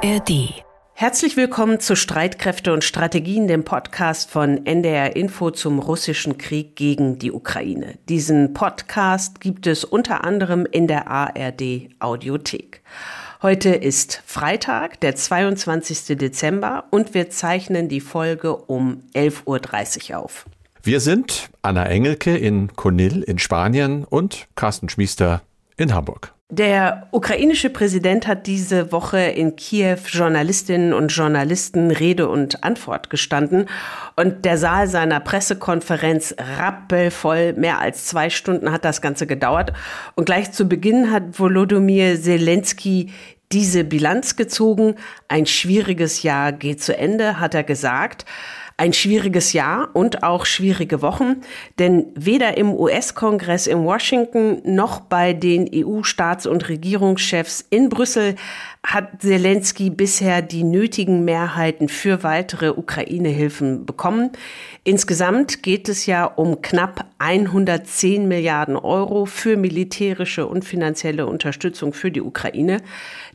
ARD. Herzlich willkommen zu Streitkräfte und Strategien, dem Podcast von NDR Info zum russischen Krieg gegen die Ukraine. Diesen Podcast gibt es unter anderem in der ARD Audiothek. Heute ist Freitag, der 22. Dezember und wir zeichnen die Folge um 11.30 Uhr auf. Wir sind Anna Engelke in Conil in Spanien und Carsten Schmiester in Hamburg. Der ukrainische Präsident hat diese Woche in Kiew Journalistinnen und Journalisten Rede und Antwort gestanden und der Saal seiner Pressekonferenz rappelvoll. Mehr als zwei Stunden hat das Ganze gedauert und gleich zu Beginn hat Volodymyr Zelensky diese Bilanz gezogen. Ein schwieriges Jahr geht zu Ende, hat er gesagt ein schwieriges Jahr und auch schwierige Wochen, denn weder im US-Kongress in Washington noch bei den EU-Staats- und Regierungschefs in Brüssel hat Zelensky bisher die nötigen Mehrheiten für weitere Ukraine-Hilfen bekommen. Insgesamt geht es ja um knapp 110 Milliarden Euro für militärische und finanzielle Unterstützung für die Ukraine.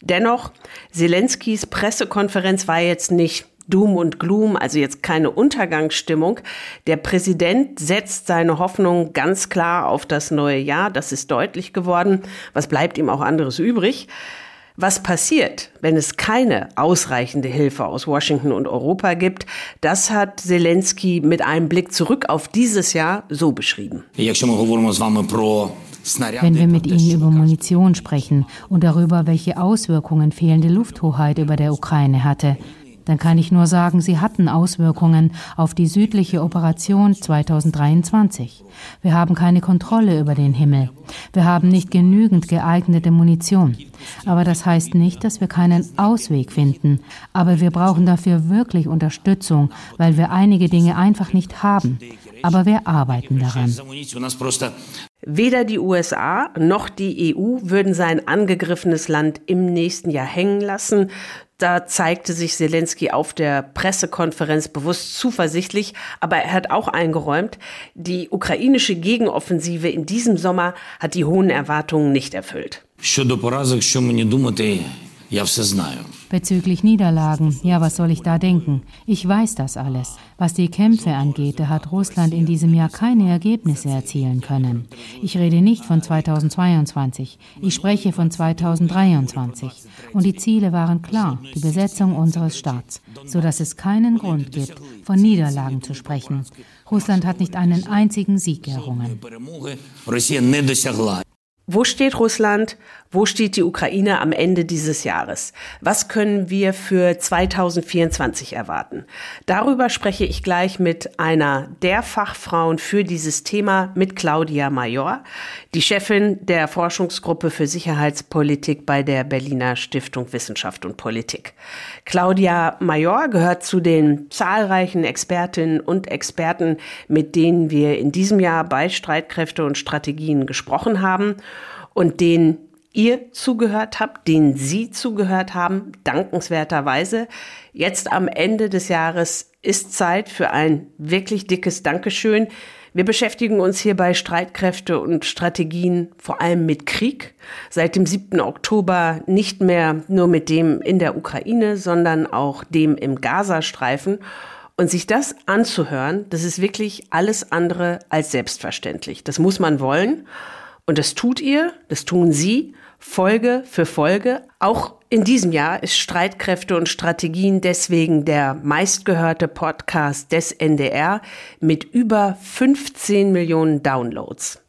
Dennoch, Zelenskys Pressekonferenz war jetzt nicht Doom und Gloom, also jetzt keine Untergangsstimmung. Der Präsident setzt seine Hoffnung ganz klar auf das neue Jahr. Das ist deutlich geworden. Was bleibt ihm auch anderes übrig? Was passiert, wenn es keine ausreichende Hilfe aus Washington und Europa gibt, das hat Zelensky mit einem Blick zurück auf dieses Jahr so beschrieben. Wenn wir mit Ihnen über Munition sprechen und darüber, welche Auswirkungen fehlende Lufthoheit über der Ukraine hatte, dann kann ich nur sagen, sie hatten Auswirkungen auf die südliche Operation 2023. Wir haben keine Kontrolle über den Himmel. Wir haben nicht genügend geeignete Munition. Aber das heißt nicht, dass wir keinen Ausweg finden. Aber wir brauchen dafür wirklich Unterstützung, weil wir einige Dinge einfach nicht haben. Aber wir arbeiten daran. Weder die USA noch die EU würden sein angegriffenes Land im nächsten Jahr hängen lassen. Da zeigte sich Zelensky auf der Pressekonferenz bewusst zuversichtlich, aber er hat auch eingeräumt, die ukrainische Gegenoffensive in diesem Sommer hat die hohen Erwartungen nicht erfüllt. Bezüglich Niederlagen, ja, was soll ich da denken? Ich weiß das alles. Was die Kämpfe angeht, da hat Russland in diesem Jahr keine Ergebnisse erzielen können. Ich rede nicht von 2022, ich spreche von 2023. Und die Ziele waren klar, die Besetzung unseres Staats, sodass es keinen Grund gibt, von Niederlagen zu sprechen. Russland hat nicht einen einzigen Sieg errungen. Wo steht Russland? Wo steht die Ukraine am Ende dieses Jahres? Was können wir für 2024 erwarten? Darüber spreche ich gleich mit einer der Fachfrauen für dieses Thema, mit Claudia Major, die Chefin der Forschungsgruppe für Sicherheitspolitik bei der Berliner Stiftung Wissenschaft und Politik. Claudia Major gehört zu den zahlreichen Expertinnen und Experten, mit denen wir in diesem Jahr bei Streitkräfte und Strategien gesprochen haben und denen ihr zugehört habt, denen Sie zugehört haben, dankenswerterweise. Jetzt am Ende des Jahres ist Zeit für ein wirklich dickes Dankeschön. Wir beschäftigen uns hier bei Streitkräfte und Strategien vor allem mit Krieg. Seit dem 7. Oktober nicht mehr nur mit dem in der Ukraine, sondern auch dem im Gazastreifen. Und sich das anzuhören, das ist wirklich alles andere als selbstverständlich. Das muss man wollen. Und das tut ihr, das tun Sie, Folge für Folge. Auch in diesem Jahr ist Streitkräfte und Strategien deswegen der meistgehörte Podcast des NDR mit über 15 Millionen Downloads.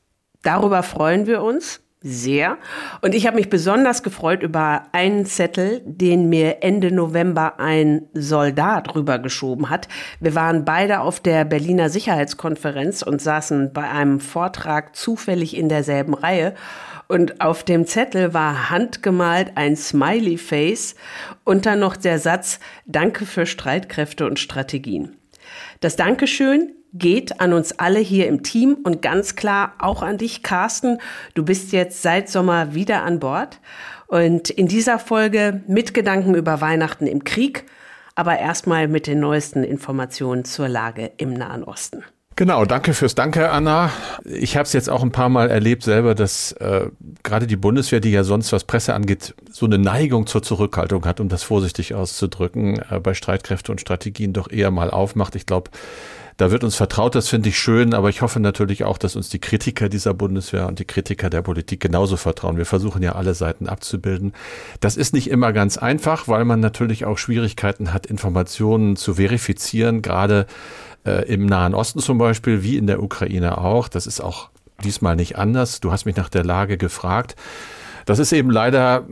Darüber freuen wir uns sehr. Und ich habe mich besonders gefreut über einen Zettel, den mir Ende November ein Soldat rübergeschoben hat. Wir waren beide auf der Berliner Sicherheitskonferenz und saßen bei einem Vortrag zufällig in derselben Reihe. Und auf dem Zettel war handgemalt ein Smiley Face und dann noch der Satz Danke für Streitkräfte und Strategien. Das Dankeschön geht an uns alle hier im Team und ganz klar auch an dich, Carsten. Du bist jetzt seit Sommer wieder an Bord und in dieser Folge mit Gedanken über Weihnachten im Krieg, aber erstmal mit den neuesten Informationen zur Lage im Nahen Osten. Genau, danke fürs Danke, Anna. Ich habe es jetzt auch ein paar Mal erlebt selber, dass äh, gerade die Bundeswehr, die ja sonst was Presse angeht, so eine Neigung zur Zurückhaltung hat, um das vorsichtig auszudrücken, äh, bei Streitkräften und Strategien doch eher mal aufmacht. Ich glaube, da wird uns vertraut, das finde ich schön, aber ich hoffe natürlich auch, dass uns die Kritiker dieser Bundeswehr und die Kritiker der Politik genauso vertrauen. Wir versuchen ja alle Seiten abzubilden. Das ist nicht immer ganz einfach, weil man natürlich auch Schwierigkeiten hat, Informationen zu verifizieren, gerade äh, im Nahen Osten zum Beispiel, wie in der Ukraine auch. Das ist auch diesmal nicht anders. Du hast mich nach der Lage gefragt. Das ist eben leider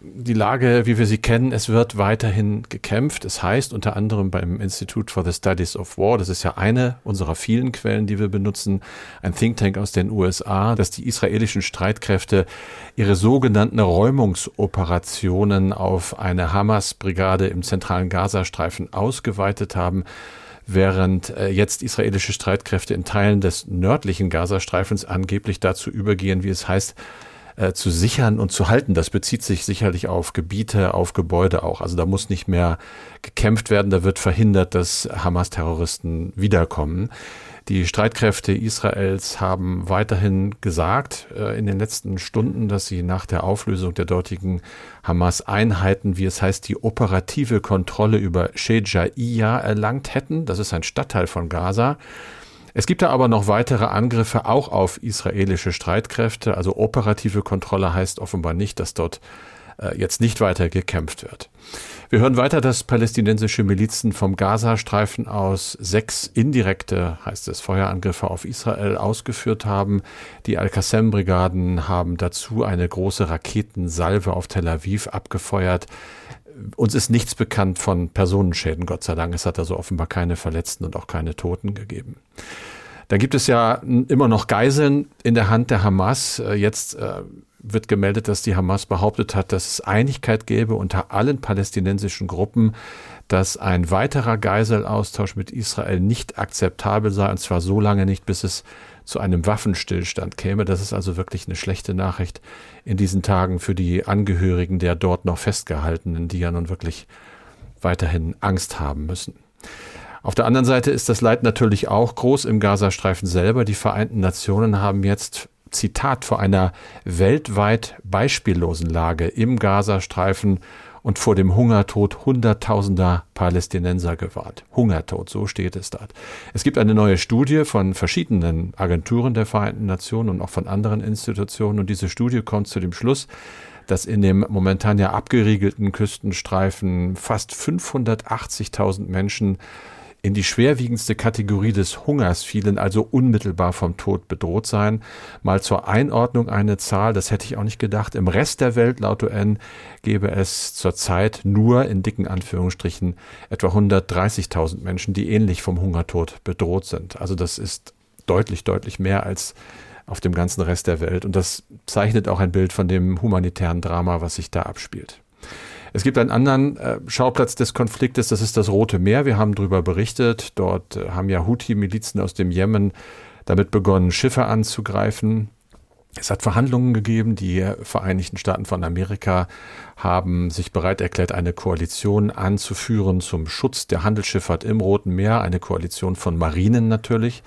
die Lage, wie wir sie kennen. Es wird weiterhin gekämpft. Es heißt unter anderem beim Institute for the Studies of War, das ist ja eine unserer vielen Quellen, die wir benutzen, ein Think Tank aus den USA, dass die israelischen Streitkräfte ihre sogenannten Räumungsoperationen auf eine Hamas-Brigade im zentralen Gazastreifen ausgeweitet haben während äh, jetzt israelische Streitkräfte in Teilen des nördlichen Gazastreifens angeblich dazu übergehen, wie es heißt, äh, zu sichern und zu halten. Das bezieht sich sicherlich auf Gebiete, auf Gebäude auch. Also da muss nicht mehr gekämpft werden, da wird verhindert, dass Hamas-Terroristen wiederkommen. Die Streitkräfte Israels haben weiterhin gesagt äh, in den letzten Stunden, dass sie nach der Auflösung der dortigen Hamas-Einheiten, wie es heißt, die operative Kontrolle über Shejaiya erlangt hätten. Das ist ein Stadtteil von Gaza. Es gibt da aber noch weitere Angriffe auch auf israelische Streitkräfte. Also operative Kontrolle heißt offenbar nicht, dass dort äh, jetzt nicht weiter gekämpft wird. Wir hören weiter, dass palästinensische Milizen vom Gazastreifen aus sechs indirekte, heißt es, Feuerangriffe auf Israel ausgeführt haben. Die Al-Qassem-Brigaden haben dazu eine große Raketensalve auf Tel Aviv abgefeuert. Uns ist nichts bekannt von Personenschäden, Gott sei Dank. Es hat also offenbar keine Verletzten und auch keine Toten gegeben. Da gibt es ja immer noch Geiseln in der Hand der Hamas. Äh, jetzt äh, wird gemeldet, dass die Hamas behauptet hat, dass es Einigkeit gäbe unter allen palästinensischen Gruppen, dass ein weiterer Geiselaustausch mit Israel nicht akzeptabel sei, und zwar so lange nicht, bis es zu einem Waffenstillstand käme. Das ist also wirklich eine schlechte Nachricht in diesen Tagen für die Angehörigen der dort noch Festgehaltenen, die ja nun wirklich weiterhin Angst haben müssen. Auf der anderen Seite ist das Leid natürlich auch groß im Gazastreifen selber. Die Vereinten Nationen haben jetzt Zitat, vor einer weltweit beispiellosen Lage im Gazastreifen und vor dem Hungertod Hunderttausender Palästinenser gewarnt. Hungertod, so steht es dort. Es gibt eine neue Studie von verschiedenen Agenturen der Vereinten Nationen und auch von anderen Institutionen und diese Studie kommt zu dem Schluss, dass in dem momentan ja abgeriegelten Küstenstreifen fast 580.000 Menschen in die schwerwiegendste Kategorie des Hungers fielen, also unmittelbar vom Tod bedroht sein. Mal zur Einordnung eine Zahl, das hätte ich auch nicht gedacht. Im Rest der Welt, laut UN, gäbe es zurzeit nur in dicken Anführungsstrichen etwa 130.000 Menschen, die ähnlich vom Hungertod bedroht sind. Also das ist deutlich, deutlich mehr als auf dem ganzen Rest der Welt. Und das zeichnet auch ein Bild von dem humanitären Drama, was sich da abspielt. Es gibt einen anderen äh, Schauplatz des Konfliktes, das ist das Rote Meer. Wir haben darüber berichtet. Dort äh, haben ja Houthi-Milizen aus dem Jemen damit begonnen, Schiffe anzugreifen. Es hat Verhandlungen gegeben. Die Vereinigten Staaten von Amerika haben sich bereit erklärt, eine Koalition anzuführen zum Schutz der Handelsschifffahrt im Roten Meer. Eine Koalition von Marinen natürlich.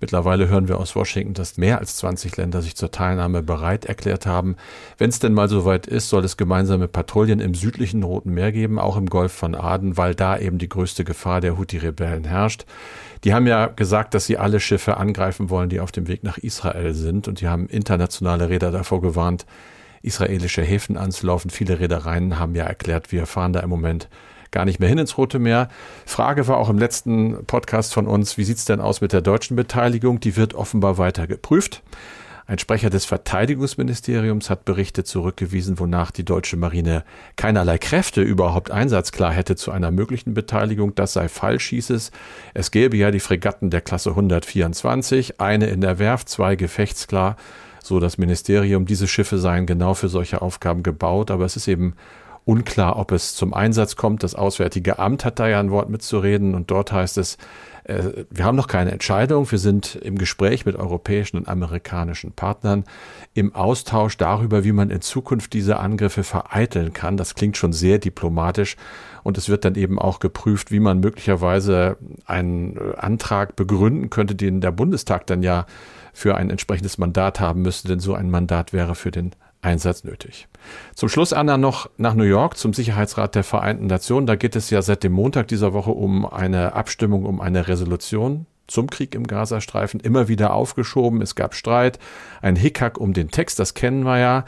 Mittlerweile hören wir aus Washington, dass mehr als 20 Länder sich zur Teilnahme bereit erklärt haben. Wenn es denn mal soweit ist, soll es gemeinsame Patrouillen im südlichen Roten Meer geben, auch im Golf von Aden, weil da eben die größte Gefahr der Houthi-Rebellen herrscht. Die haben ja gesagt, dass sie alle Schiffe angreifen wollen, die auf dem Weg nach Israel sind. Und die haben internationale Räder davor gewarnt, israelische Häfen anzulaufen. Viele Reedereien haben ja erklärt, wir fahren da im Moment gar nicht mehr hin ins Rote Meer. Frage war auch im letzten Podcast von uns, wie sieht es denn aus mit der deutschen Beteiligung? Die wird offenbar weiter geprüft. Ein Sprecher des Verteidigungsministeriums hat Berichte zurückgewiesen, wonach die deutsche Marine keinerlei Kräfte überhaupt einsatzklar hätte zu einer möglichen Beteiligung. Das sei falsch, hieß es. Es gäbe ja die Fregatten der Klasse 124, eine in der Werft, zwei gefechtsklar. So das Ministerium, diese Schiffe seien genau für solche Aufgaben gebaut, aber es ist eben Unklar, ob es zum Einsatz kommt. Das Auswärtige Amt hat da ja ein Wort mitzureden und dort heißt es, äh, wir haben noch keine Entscheidung. Wir sind im Gespräch mit europäischen und amerikanischen Partnern im Austausch darüber, wie man in Zukunft diese Angriffe vereiteln kann. Das klingt schon sehr diplomatisch. Und es wird dann eben auch geprüft, wie man möglicherweise einen äh, Antrag begründen könnte, den der Bundestag dann ja für ein entsprechendes Mandat haben müsste. Denn so ein Mandat wäre für den Einsatz nötig. Zum Schluss, Anna, noch nach New York zum Sicherheitsrat der Vereinten Nationen. Da geht es ja seit dem Montag dieser Woche um eine Abstimmung, um eine Resolution zum Krieg im Gazastreifen. Immer wieder aufgeschoben. Es gab Streit, ein Hickhack um den Text, das kennen wir ja.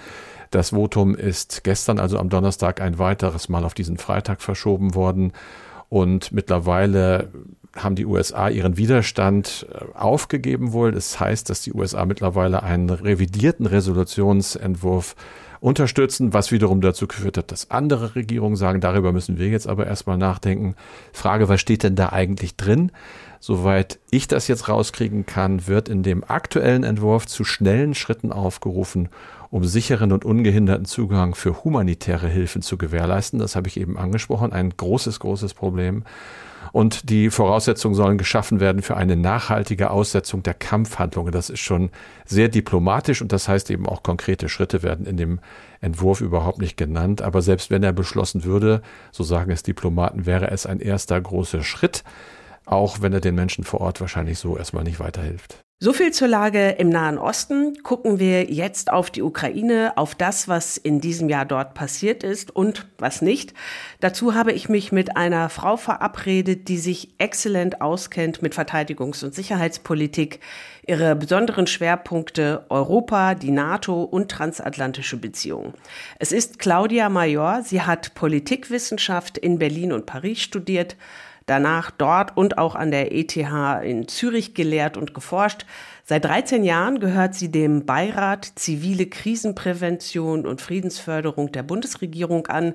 Das Votum ist gestern, also am Donnerstag, ein weiteres Mal auf diesen Freitag verschoben worden. Und mittlerweile haben die USA ihren Widerstand äh, aufgegeben wohl. Das heißt, dass die USA mittlerweile einen revidierten Resolutionsentwurf unterstützen, was wiederum dazu geführt hat, dass andere Regierungen sagen, darüber müssen wir jetzt aber erstmal nachdenken. Frage, was steht denn da eigentlich drin? Soweit ich das jetzt rauskriegen kann, wird in dem aktuellen Entwurf zu schnellen Schritten aufgerufen, um sicheren und ungehinderten Zugang für humanitäre Hilfen zu gewährleisten. Das habe ich eben angesprochen, ein großes, großes Problem. Und die Voraussetzungen sollen geschaffen werden für eine nachhaltige Aussetzung der Kampfhandlungen. Das ist schon sehr diplomatisch und das heißt eben auch konkrete Schritte werden in dem Entwurf überhaupt nicht genannt. Aber selbst wenn er beschlossen würde, so sagen es Diplomaten, wäre es ein erster großer Schritt, auch wenn er den Menschen vor Ort wahrscheinlich so erstmal nicht weiterhilft. So viel zur Lage im Nahen Osten. Gucken wir jetzt auf die Ukraine, auf das, was in diesem Jahr dort passiert ist und was nicht. Dazu habe ich mich mit einer Frau verabredet, die sich exzellent auskennt mit Verteidigungs- und Sicherheitspolitik. Ihre besonderen Schwerpunkte Europa, die NATO und transatlantische Beziehungen. Es ist Claudia Major. Sie hat Politikwissenschaft in Berlin und Paris studiert danach dort und auch an der ETH in Zürich gelehrt und geforscht. Seit 13 Jahren gehört sie dem Beirat Zivile Krisenprävention und Friedensförderung der Bundesregierung an.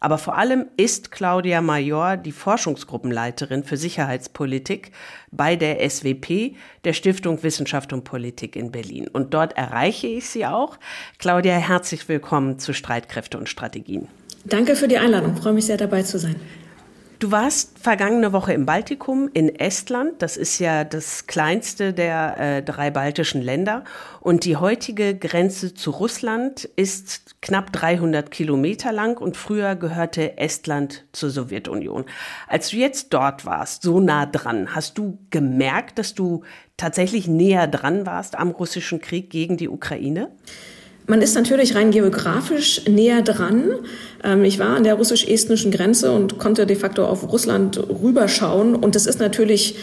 Aber vor allem ist Claudia Major die Forschungsgruppenleiterin für Sicherheitspolitik bei der SWP, der Stiftung Wissenschaft und Politik in Berlin. Und dort erreiche ich sie auch. Claudia, herzlich willkommen zu Streitkräfte und Strategien. Danke für die Einladung. Ich freue mich sehr dabei zu sein. Du warst vergangene Woche im Baltikum, in Estland. Das ist ja das kleinste der äh, drei baltischen Länder. Und die heutige Grenze zu Russland ist knapp 300 Kilometer lang und früher gehörte Estland zur Sowjetunion. Als du jetzt dort warst, so nah dran, hast du gemerkt, dass du tatsächlich näher dran warst am russischen Krieg gegen die Ukraine? Man ist natürlich rein geografisch näher dran. Ähm, ich war an der russisch-estnischen Grenze und konnte de facto auf Russland rüberschauen. Und das ist natürlich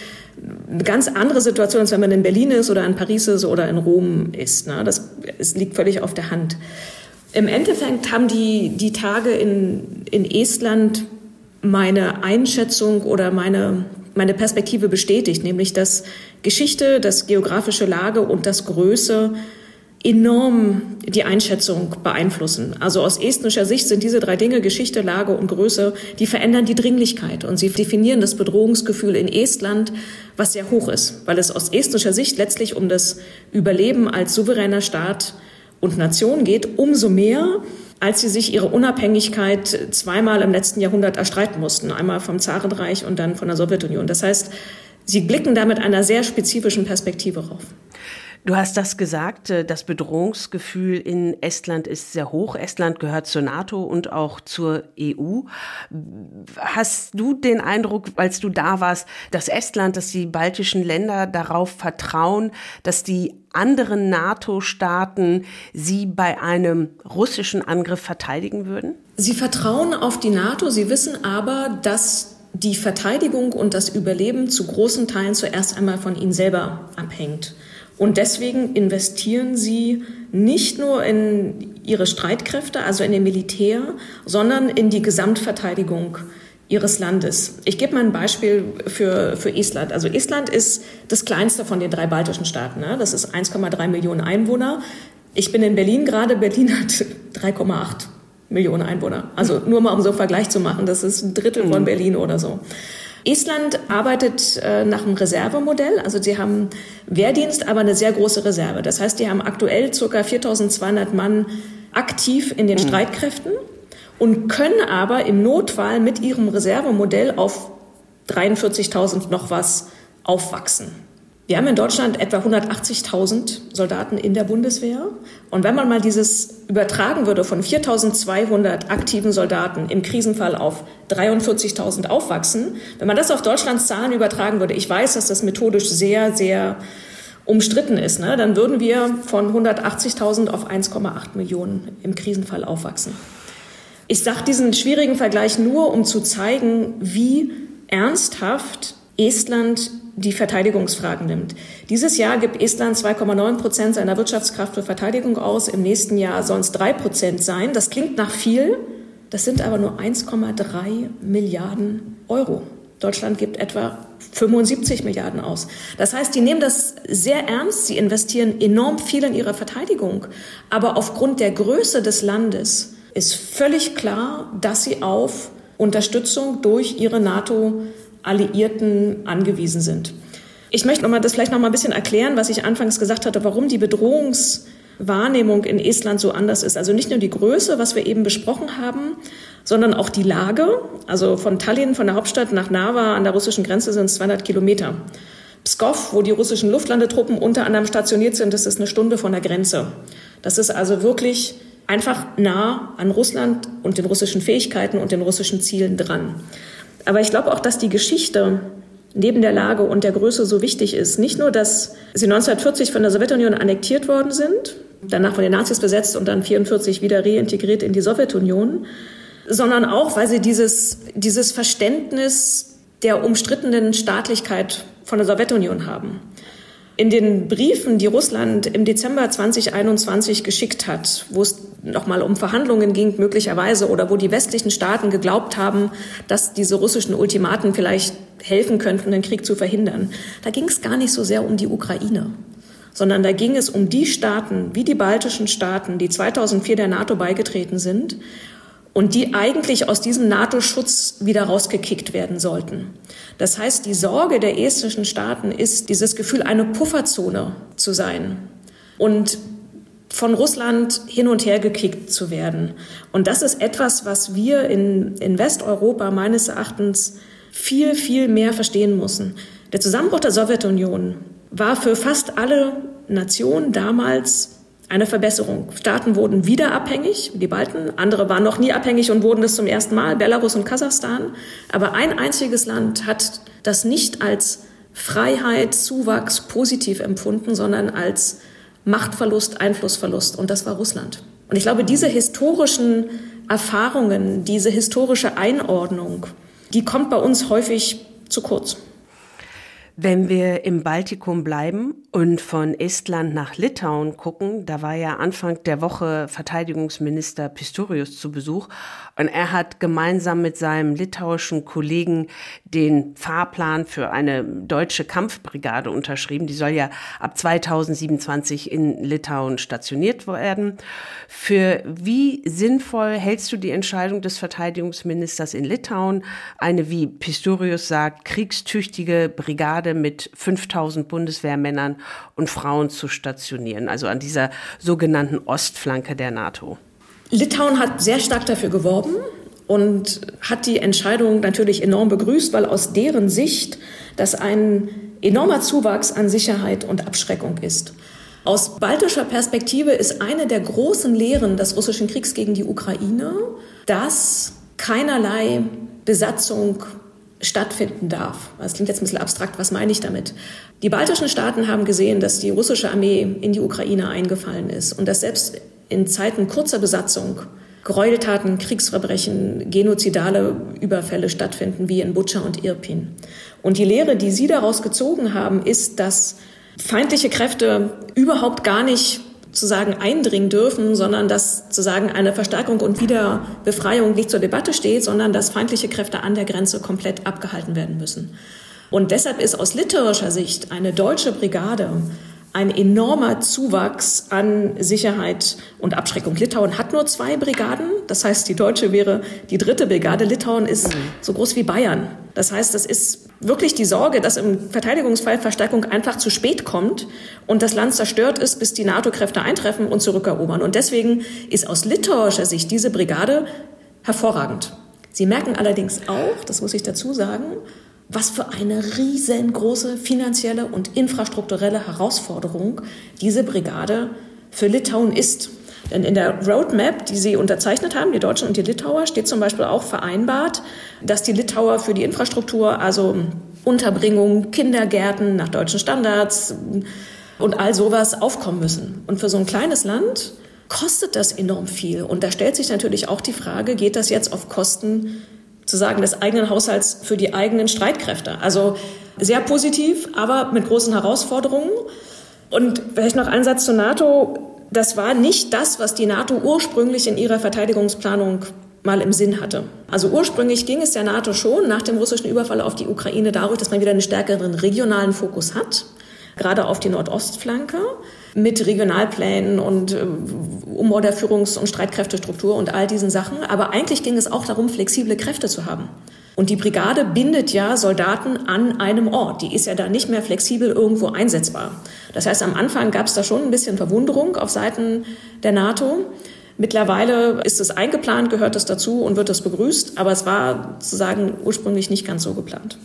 eine ganz andere Situation, als wenn man in Berlin ist oder in Paris ist oder in Rom ist. Ne? Das liegt völlig auf der Hand. Im Endeffekt haben die, die Tage in, in Estland meine Einschätzung oder meine, meine Perspektive bestätigt, nämlich dass Geschichte, das geografische Lage und das Größe enorm die Einschätzung beeinflussen. Also aus estnischer Sicht sind diese drei Dinge, Geschichte, Lage und Größe, die verändern die Dringlichkeit und sie definieren das Bedrohungsgefühl in Estland, was sehr hoch ist, weil es aus estnischer Sicht letztlich um das Überleben als souveräner Staat und Nation geht, umso mehr, als sie sich ihre Unabhängigkeit zweimal im letzten Jahrhundert erstreiten mussten, einmal vom Zarenreich und dann von der Sowjetunion. Das heißt, sie blicken da mit einer sehr spezifischen Perspektive rauf. Du hast das gesagt, äh, das Bedrohungsgefühl in Estland ist sehr hoch. Estland gehört zur NATO und auch zur EU. Hast du den Eindruck, als du da warst, dass Estland, dass die baltischen Länder darauf vertrauen, dass die anderen NATO-Staaten sie bei einem russischen Angriff verteidigen würden? Sie vertrauen auf die NATO, sie wissen aber, dass die Verteidigung und das Überleben zu großen Teilen zuerst einmal von ihnen selber abhängt. Und deswegen investieren sie nicht nur in ihre Streitkräfte, also in den Militär, sondern in die Gesamtverteidigung ihres Landes. Ich gebe mal ein Beispiel für, für Estland. Also Estland ist das kleinste von den drei baltischen Staaten. Ne? Das ist 1,3 Millionen Einwohner. Ich bin in Berlin gerade. Berlin hat 3,8 Millionen Einwohner. Also nur mal um so einen Vergleich zu machen. Das ist ein Drittel von mhm. Berlin oder so. Estland arbeitet äh, nach einem Reservemodell. Also sie haben Wehrdienst, aber eine sehr große Reserve. Das heißt, die haben aktuell ca. 4200 Mann aktiv in den mhm. Streitkräften und können aber im Notfall mit ihrem Reservemodell auf 43.000 noch was aufwachsen. Wir haben in Deutschland etwa 180.000 Soldaten in der Bundeswehr. Und wenn man mal dieses übertragen würde von 4.200 aktiven Soldaten im Krisenfall auf 43.000 aufwachsen, wenn man das auf Deutschlands Zahlen übertragen würde, ich weiß, dass das methodisch sehr, sehr umstritten ist, ne, dann würden wir von 180.000 auf 1,8 Millionen im Krisenfall aufwachsen. Ich sage diesen schwierigen Vergleich nur, um zu zeigen, wie ernsthaft Estland die Verteidigungsfragen nimmt. Dieses Jahr gibt Estland 2,9 Prozent seiner Wirtschaftskraft für Verteidigung aus. Im nächsten Jahr sollen es 3 Prozent sein. Das klingt nach viel. Das sind aber nur 1,3 Milliarden Euro. Deutschland gibt etwa 75 Milliarden aus. Das heißt, die nehmen das sehr ernst. Sie investieren enorm viel in ihre Verteidigung. Aber aufgrund der Größe des Landes ist völlig klar, dass sie auf Unterstützung durch ihre NATO Alliierten angewiesen sind. Ich möchte noch mal, das vielleicht noch mal ein bisschen erklären, was ich anfangs gesagt hatte, warum die Bedrohungswahrnehmung in Estland so anders ist. Also nicht nur die Größe, was wir eben besprochen haben, sondern auch die Lage. Also von Tallinn, von der Hauptstadt nach Narva an der russischen Grenze sind es 200 Kilometer. Pskov, wo die russischen Luftlandetruppen unter anderem stationiert sind, das ist eine Stunde von der Grenze. Das ist also wirklich einfach nah an Russland und den russischen Fähigkeiten und den russischen Zielen dran. Aber ich glaube auch, dass die Geschichte neben der Lage und der Größe so wichtig ist. Nicht nur, dass sie 1940 von der Sowjetunion annektiert worden sind, danach von den Nazis besetzt und dann 1944 wieder reintegriert in die Sowjetunion, sondern auch, weil sie dieses, dieses Verständnis der umstrittenen Staatlichkeit von der Sowjetunion haben. In den Briefen, die Russland im Dezember 2021 geschickt hat, wo es nochmal um Verhandlungen ging, möglicherweise, oder wo die westlichen Staaten geglaubt haben, dass diese russischen Ultimaten vielleicht helfen könnten, den Krieg zu verhindern, da ging es gar nicht so sehr um die Ukraine, sondern da ging es um die Staaten, wie die baltischen Staaten, die 2004 der NATO beigetreten sind und die eigentlich aus diesem NATO-Schutz wieder rausgekickt werden sollten. Das heißt, die Sorge der estischen Staaten ist dieses Gefühl, eine Pufferzone zu sein und von Russland hin und her gekickt zu werden. Und das ist etwas, was wir in, in Westeuropa meines Erachtens viel, viel mehr verstehen müssen. Der Zusammenbruch der Sowjetunion war für fast alle Nationen damals eine Verbesserung. Staaten wurden wieder abhängig, die Balten, andere waren noch nie abhängig und wurden das zum ersten Mal, Belarus und Kasachstan. Aber ein einziges Land hat das nicht als Freiheit, Zuwachs positiv empfunden, sondern als Machtverlust, Einflussverlust. Und das war Russland. Und ich glaube, diese historischen Erfahrungen, diese historische Einordnung, die kommt bei uns häufig zu kurz. Wenn wir im Baltikum bleiben und von Estland nach Litauen gucken, da war ja Anfang der Woche Verteidigungsminister Pistorius zu Besuch und er hat gemeinsam mit seinem litauischen Kollegen den Fahrplan für eine deutsche Kampfbrigade unterschrieben. Die soll ja ab 2027 in Litauen stationiert werden. Für wie sinnvoll hältst du die Entscheidung des Verteidigungsministers in Litauen, eine, wie Pistorius sagt, kriegstüchtige Brigade mit 5000 Bundeswehrmännern und Frauen zu stationieren, also an dieser sogenannten Ostflanke der NATO? Litauen hat sehr stark dafür geworben und hat die Entscheidung natürlich enorm begrüßt, weil aus deren Sicht das ein enormer Zuwachs an Sicherheit und Abschreckung ist. Aus baltischer Perspektive ist eine der großen Lehren des russischen Kriegs gegen die Ukraine, dass keinerlei Besatzung stattfinden darf. Das klingt jetzt ein bisschen abstrakt, was meine ich damit? Die baltischen Staaten haben gesehen, dass die russische Armee in die Ukraine eingefallen ist und dass selbst in Zeiten kurzer Besatzung Gräueltaten, Kriegsverbrechen, genozidale Überfälle stattfinden, wie in Butscha und Irpin. Und die Lehre, die Sie daraus gezogen haben, ist, dass feindliche Kräfte überhaupt gar nicht zu sagen eindringen dürfen, sondern dass zu sagen eine Verstärkung und Wiederbefreiung nicht zur Debatte steht, sondern dass feindliche Kräfte an der Grenze komplett abgehalten werden müssen. Und deshalb ist aus literarischer Sicht eine deutsche Brigade ein enormer Zuwachs an Sicherheit und Abschreckung. Litauen hat nur zwei Brigaden, das heißt, die deutsche wäre die dritte Brigade. Litauen ist mhm. so groß wie Bayern. Das heißt, das ist wirklich die Sorge, dass im Verteidigungsfall Verstärkung einfach zu spät kommt und das Land zerstört ist, bis die NATO-Kräfte eintreffen und zurückerobern. Und deswegen ist aus litauischer Sicht diese Brigade hervorragend. Sie merken allerdings auch, das muss ich dazu sagen, was für eine riesengroße finanzielle und infrastrukturelle Herausforderung diese Brigade für Litauen ist. Denn in der Roadmap, die sie unterzeichnet haben, die Deutschen und die Litauer, steht zum Beispiel auch vereinbart, dass die Litauer für die Infrastruktur, also Unterbringung, Kindergärten nach deutschen Standards und all sowas aufkommen müssen. Und für so ein kleines Land kostet das enorm viel. Und da stellt sich natürlich auch die Frage, geht das jetzt auf Kosten zu sagen, des eigenen Haushalts für die eigenen Streitkräfte? Also sehr positiv, aber mit großen Herausforderungen. Und vielleicht noch ein Satz zur NATO. Das war nicht das, was die NATO ursprünglich in ihrer Verteidigungsplanung mal im Sinn hatte. Also ursprünglich ging es der NATO schon nach dem russischen Überfall auf die Ukraine dadurch, dass man wieder einen stärkeren regionalen Fokus hat, gerade auf die Nordostflanke mit Regionalplänen und äh, Umbau der und Streitkräftestruktur und all diesen Sachen. Aber eigentlich ging es auch darum, flexible Kräfte zu haben. Und die Brigade bindet ja Soldaten an einem Ort. Die ist ja da nicht mehr flexibel irgendwo einsetzbar. Das heißt, am Anfang gab es da schon ein bisschen Verwunderung auf Seiten der NATO. Mittlerweile ist es eingeplant, gehört es dazu und wird es begrüßt. Aber es war sozusagen ursprünglich nicht ganz so geplant.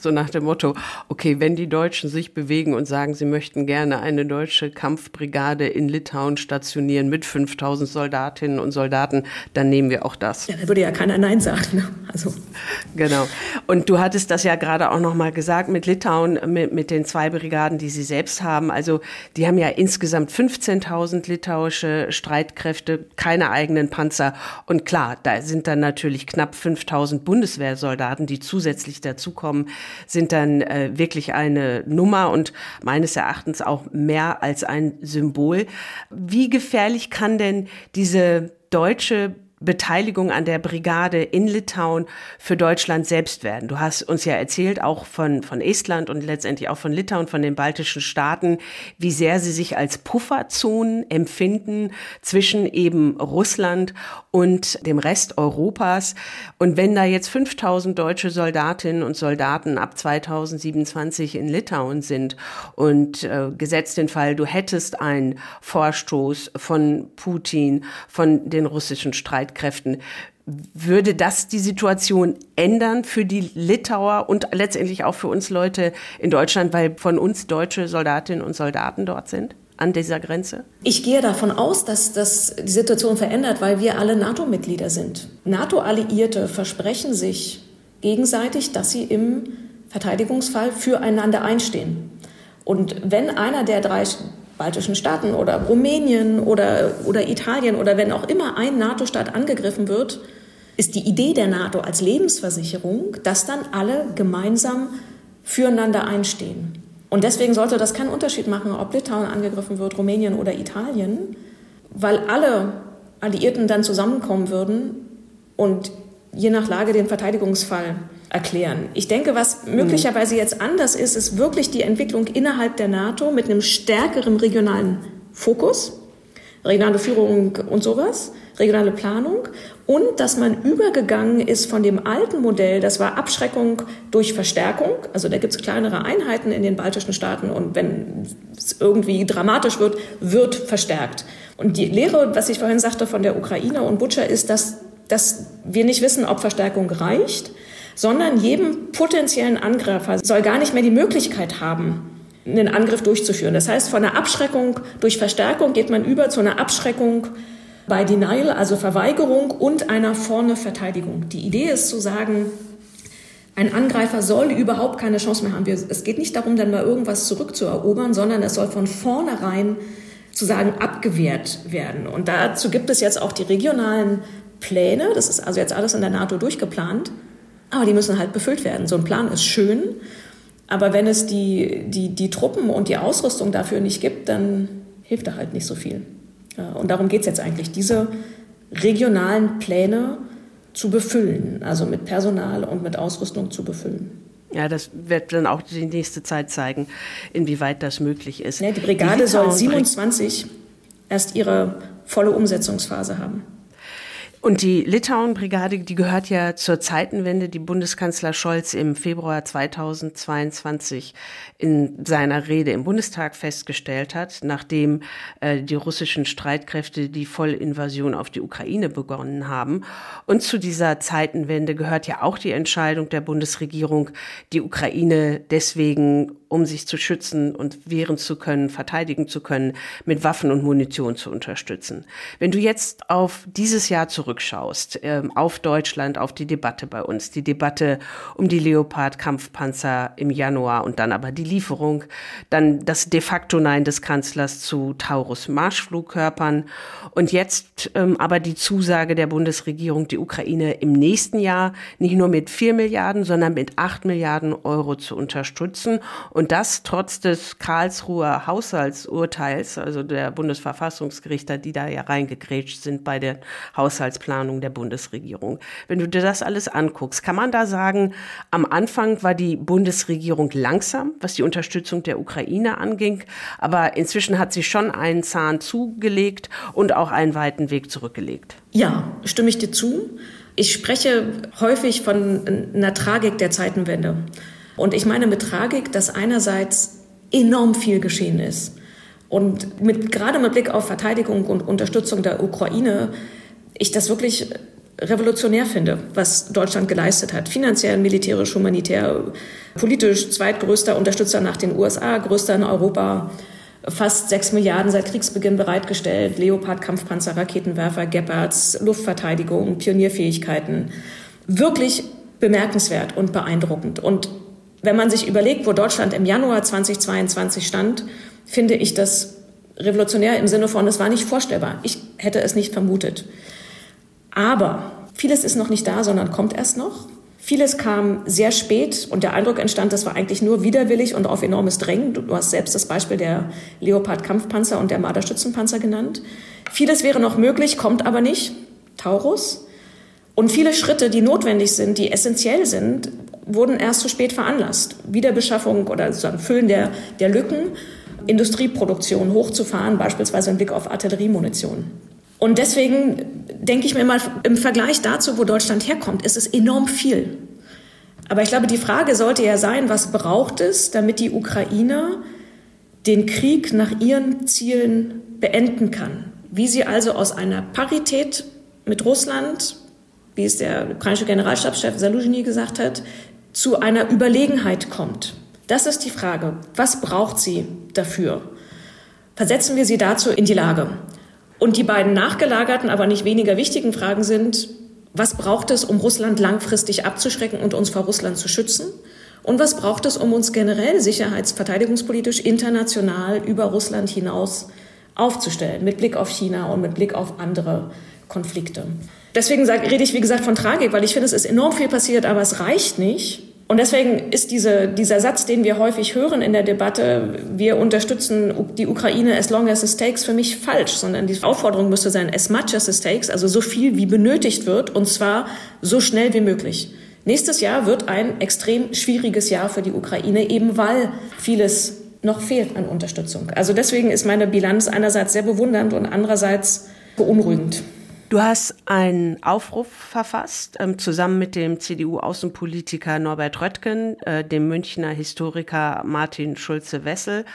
So nach dem Motto, okay, wenn die Deutschen sich bewegen und sagen, sie möchten gerne eine deutsche Kampfbrigade in Litauen stationieren mit 5000 Soldatinnen und Soldaten, dann nehmen wir auch das. Ja, da würde ja keiner Nein sagen. Ne? Also. Genau. Und du hattest das ja gerade auch nochmal gesagt mit Litauen, mit, mit den zwei Brigaden, die sie selbst haben. Also die haben ja insgesamt 15.000 litauische Streitkräfte, keine eigenen Panzer. Und klar, da sind dann natürlich knapp 5000 Bundeswehrsoldaten, die zusätzlich dazukommen sind dann äh, wirklich eine Nummer und meines Erachtens auch mehr als ein Symbol. Wie gefährlich kann denn diese deutsche Beteiligung an der Brigade in Litauen für Deutschland selbst werden. Du hast uns ja erzählt, auch von, von Estland und letztendlich auch von Litauen, von den baltischen Staaten, wie sehr sie sich als Pufferzonen empfinden zwischen eben Russland und dem Rest Europas. Und wenn da jetzt 5000 deutsche Soldatinnen und Soldaten ab 2027 in Litauen sind und äh, gesetzt den Fall, du hättest einen Vorstoß von Putin, von den russischen Streitkräften, Streitkräften. Würde das die Situation ändern für die Litauer und letztendlich auch für uns Leute in Deutschland, weil von uns deutsche Soldatinnen und Soldaten dort sind? an dieser Grenze? Ich gehe davon aus, dass das die Situation verändert, weil wir alle NATO-Mitglieder sind. NATO-Alliierte versprechen sich gegenseitig, dass sie im Verteidigungsfall füreinander einstehen. Und wenn einer der drei baltischen Staaten oder Rumänien oder, oder Italien oder wenn auch immer ein NATO-Staat angegriffen wird, ist die Idee der NATO als Lebensversicherung, dass dann alle gemeinsam füreinander einstehen. Und deswegen sollte das keinen Unterschied machen, ob Litauen angegriffen wird, Rumänien oder Italien, weil alle Alliierten dann zusammenkommen würden und je nach Lage den Verteidigungsfall erklären. Ich denke, was möglicherweise jetzt anders ist, ist wirklich die Entwicklung innerhalb der NATO mit einem stärkeren regionalen Fokus, regionale Führung und sowas, regionale Planung und dass man übergegangen ist von dem alten Modell, das war Abschreckung durch Verstärkung, also da gibt es kleinere Einheiten in den baltischen Staaten und wenn es irgendwie dramatisch wird, wird verstärkt. Und die Lehre, was ich vorhin sagte von der Ukraine und Butcher, ist, dass, dass wir nicht wissen, ob Verstärkung reicht sondern jedem potenziellen Angreifer soll gar nicht mehr die Möglichkeit haben, einen Angriff durchzuführen. Das heißt, von einer Abschreckung durch Verstärkung geht man über zu einer Abschreckung bei Denial, also Verweigerung und einer vorne Verteidigung. Die Idee ist zu sagen, ein Angreifer soll überhaupt keine Chance mehr haben. Es geht nicht darum, dann mal irgendwas zurückzuerobern, sondern es soll von vornherein zu sagen abgewehrt werden. Und dazu gibt es jetzt auch die regionalen Pläne. Das ist also jetzt alles in der NATO durchgeplant. Aber die müssen halt befüllt werden. So ein Plan ist schön, aber wenn es die, die, die Truppen und die Ausrüstung dafür nicht gibt, dann hilft da halt nicht so viel. Und darum geht es jetzt eigentlich, diese regionalen Pläne zu befüllen, also mit Personal und mit Ausrüstung zu befüllen. Ja, das wird dann auch die nächste Zeit zeigen, inwieweit das möglich ist. Ja, die Brigade die soll 27 erst ihre volle Umsetzungsphase haben. Und die Litauen-Brigade, die gehört ja zur Zeitenwende, die Bundeskanzler Scholz im Februar 2022 in seiner Rede im Bundestag festgestellt hat, nachdem äh, die russischen Streitkräfte die Vollinvasion auf die Ukraine begonnen haben. Und zu dieser Zeitenwende gehört ja auch die Entscheidung der Bundesregierung, die Ukraine deswegen um sich zu schützen und wehren zu können, verteidigen zu können, mit Waffen und Munition zu unterstützen. Wenn du jetzt auf dieses Jahr zurückschaust, äh, auf Deutschland, auf die Debatte bei uns, die Debatte um die Leopard-Kampfpanzer im Januar und dann aber die Lieferung, dann das de facto Nein des Kanzlers zu Taurus-Marschflugkörpern und jetzt ähm, aber die Zusage der Bundesregierung, die Ukraine im nächsten Jahr nicht nur mit vier Milliarden, sondern mit acht Milliarden Euro zu unterstützen. Und das trotz des Karlsruher Haushaltsurteils, also der Bundesverfassungsgerichter, die da ja reingegrätscht sind bei der Haushaltsplanung der Bundesregierung. Wenn du dir das alles anguckst, kann man da sagen, am Anfang war die Bundesregierung langsam, was die Unterstützung der Ukraine anging, aber inzwischen hat sie schon einen Zahn zugelegt und auch einen weiten Weg zurückgelegt. Ja, stimme ich dir zu. Ich spreche häufig von einer Tragik der Zeitenwende. Und ich meine mit Tragik, dass einerseits enorm viel geschehen ist. Und mit, gerade mit Blick auf Verteidigung und Unterstützung der Ukraine, ich das wirklich revolutionär finde, was Deutschland geleistet hat. Finanziell, militärisch, humanitär, politisch zweitgrößter Unterstützer nach den USA, größter in Europa. Fast sechs Milliarden seit Kriegsbeginn bereitgestellt. Leopard, Kampfpanzer, Raketenwerfer, Gepards, Luftverteidigung, Pionierfähigkeiten. Wirklich bemerkenswert und beeindruckend. Und wenn man sich überlegt, wo Deutschland im Januar 2022 stand, finde ich das revolutionär im Sinne von, es war nicht vorstellbar. Ich hätte es nicht vermutet. Aber vieles ist noch nicht da, sondern kommt erst noch. Vieles kam sehr spät und der Eindruck entstand, das war eigentlich nur widerwillig und auf enormes Drängen. Du, hast selbst das Beispiel der Leopard-Kampfpanzer und der Marder-Stützenpanzer genannt. Vieles wäre noch möglich, kommt aber nicht. Taurus. Und viele Schritte, die notwendig sind, die essentiell sind, wurden erst zu spät veranlasst. Wiederbeschaffung oder sozusagen Füllen der, der Lücken, Industrieproduktion hochzufahren, beispielsweise im Blick auf Artilleriemunition. Und deswegen denke ich mir mal, im Vergleich dazu, wo Deutschland herkommt, ist es enorm viel. Aber ich glaube, die Frage sollte ja sein, was braucht es, damit die Ukraine den Krieg nach ihren Zielen beenden kann? Wie sie also aus einer Parität mit Russland, wie es der ukrainische Generalstabschef Saluzhny gesagt hat, zu einer Überlegenheit kommt. Das ist die Frage. Was braucht sie dafür? Versetzen wir sie dazu in die Lage. Und die beiden nachgelagerten, aber nicht weniger wichtigen Fragen sind, was braucht es, um Russland langfristig abzuschrecken und uns vor Russland zu schützen? Und was braucht es, um uns generell sicherheitsverteidigungspolitisch international über Russland hinaus aufzustellen, mit Blick auf China und mit Blick auf andere Konflikte? Deswegen sage, rede ich, wie gesagt, von Tragik, weil ich finde, es ist enorm viel passiert, aber es reicht nicht. Und deswegen ist diese, dieser Satz, den wir häufig hören in der Debatte, wir unterstützen die Ukraine as long as it takes, für mich falsch, sondern die Aufforderung müsste sein, as much as it takes, also so viel wie benötigt wird, und zwar so schnell wie möglich. Nächstes Jahr wird ein extrem schwieriges Jahr für die Ukraine, eben weil vieles noch fehlt an Unterstützung. Also deswegen ist meine Bilanz einerseits sehr bewundernd und andererseits beunruhigend. Du hast einen Aufruf verfasst, ähm, zusammen mit dem CDU-Außenpolitiker Norbert Röttgen, äh, dem Münchner Historiker Martin Schulze-Wessel.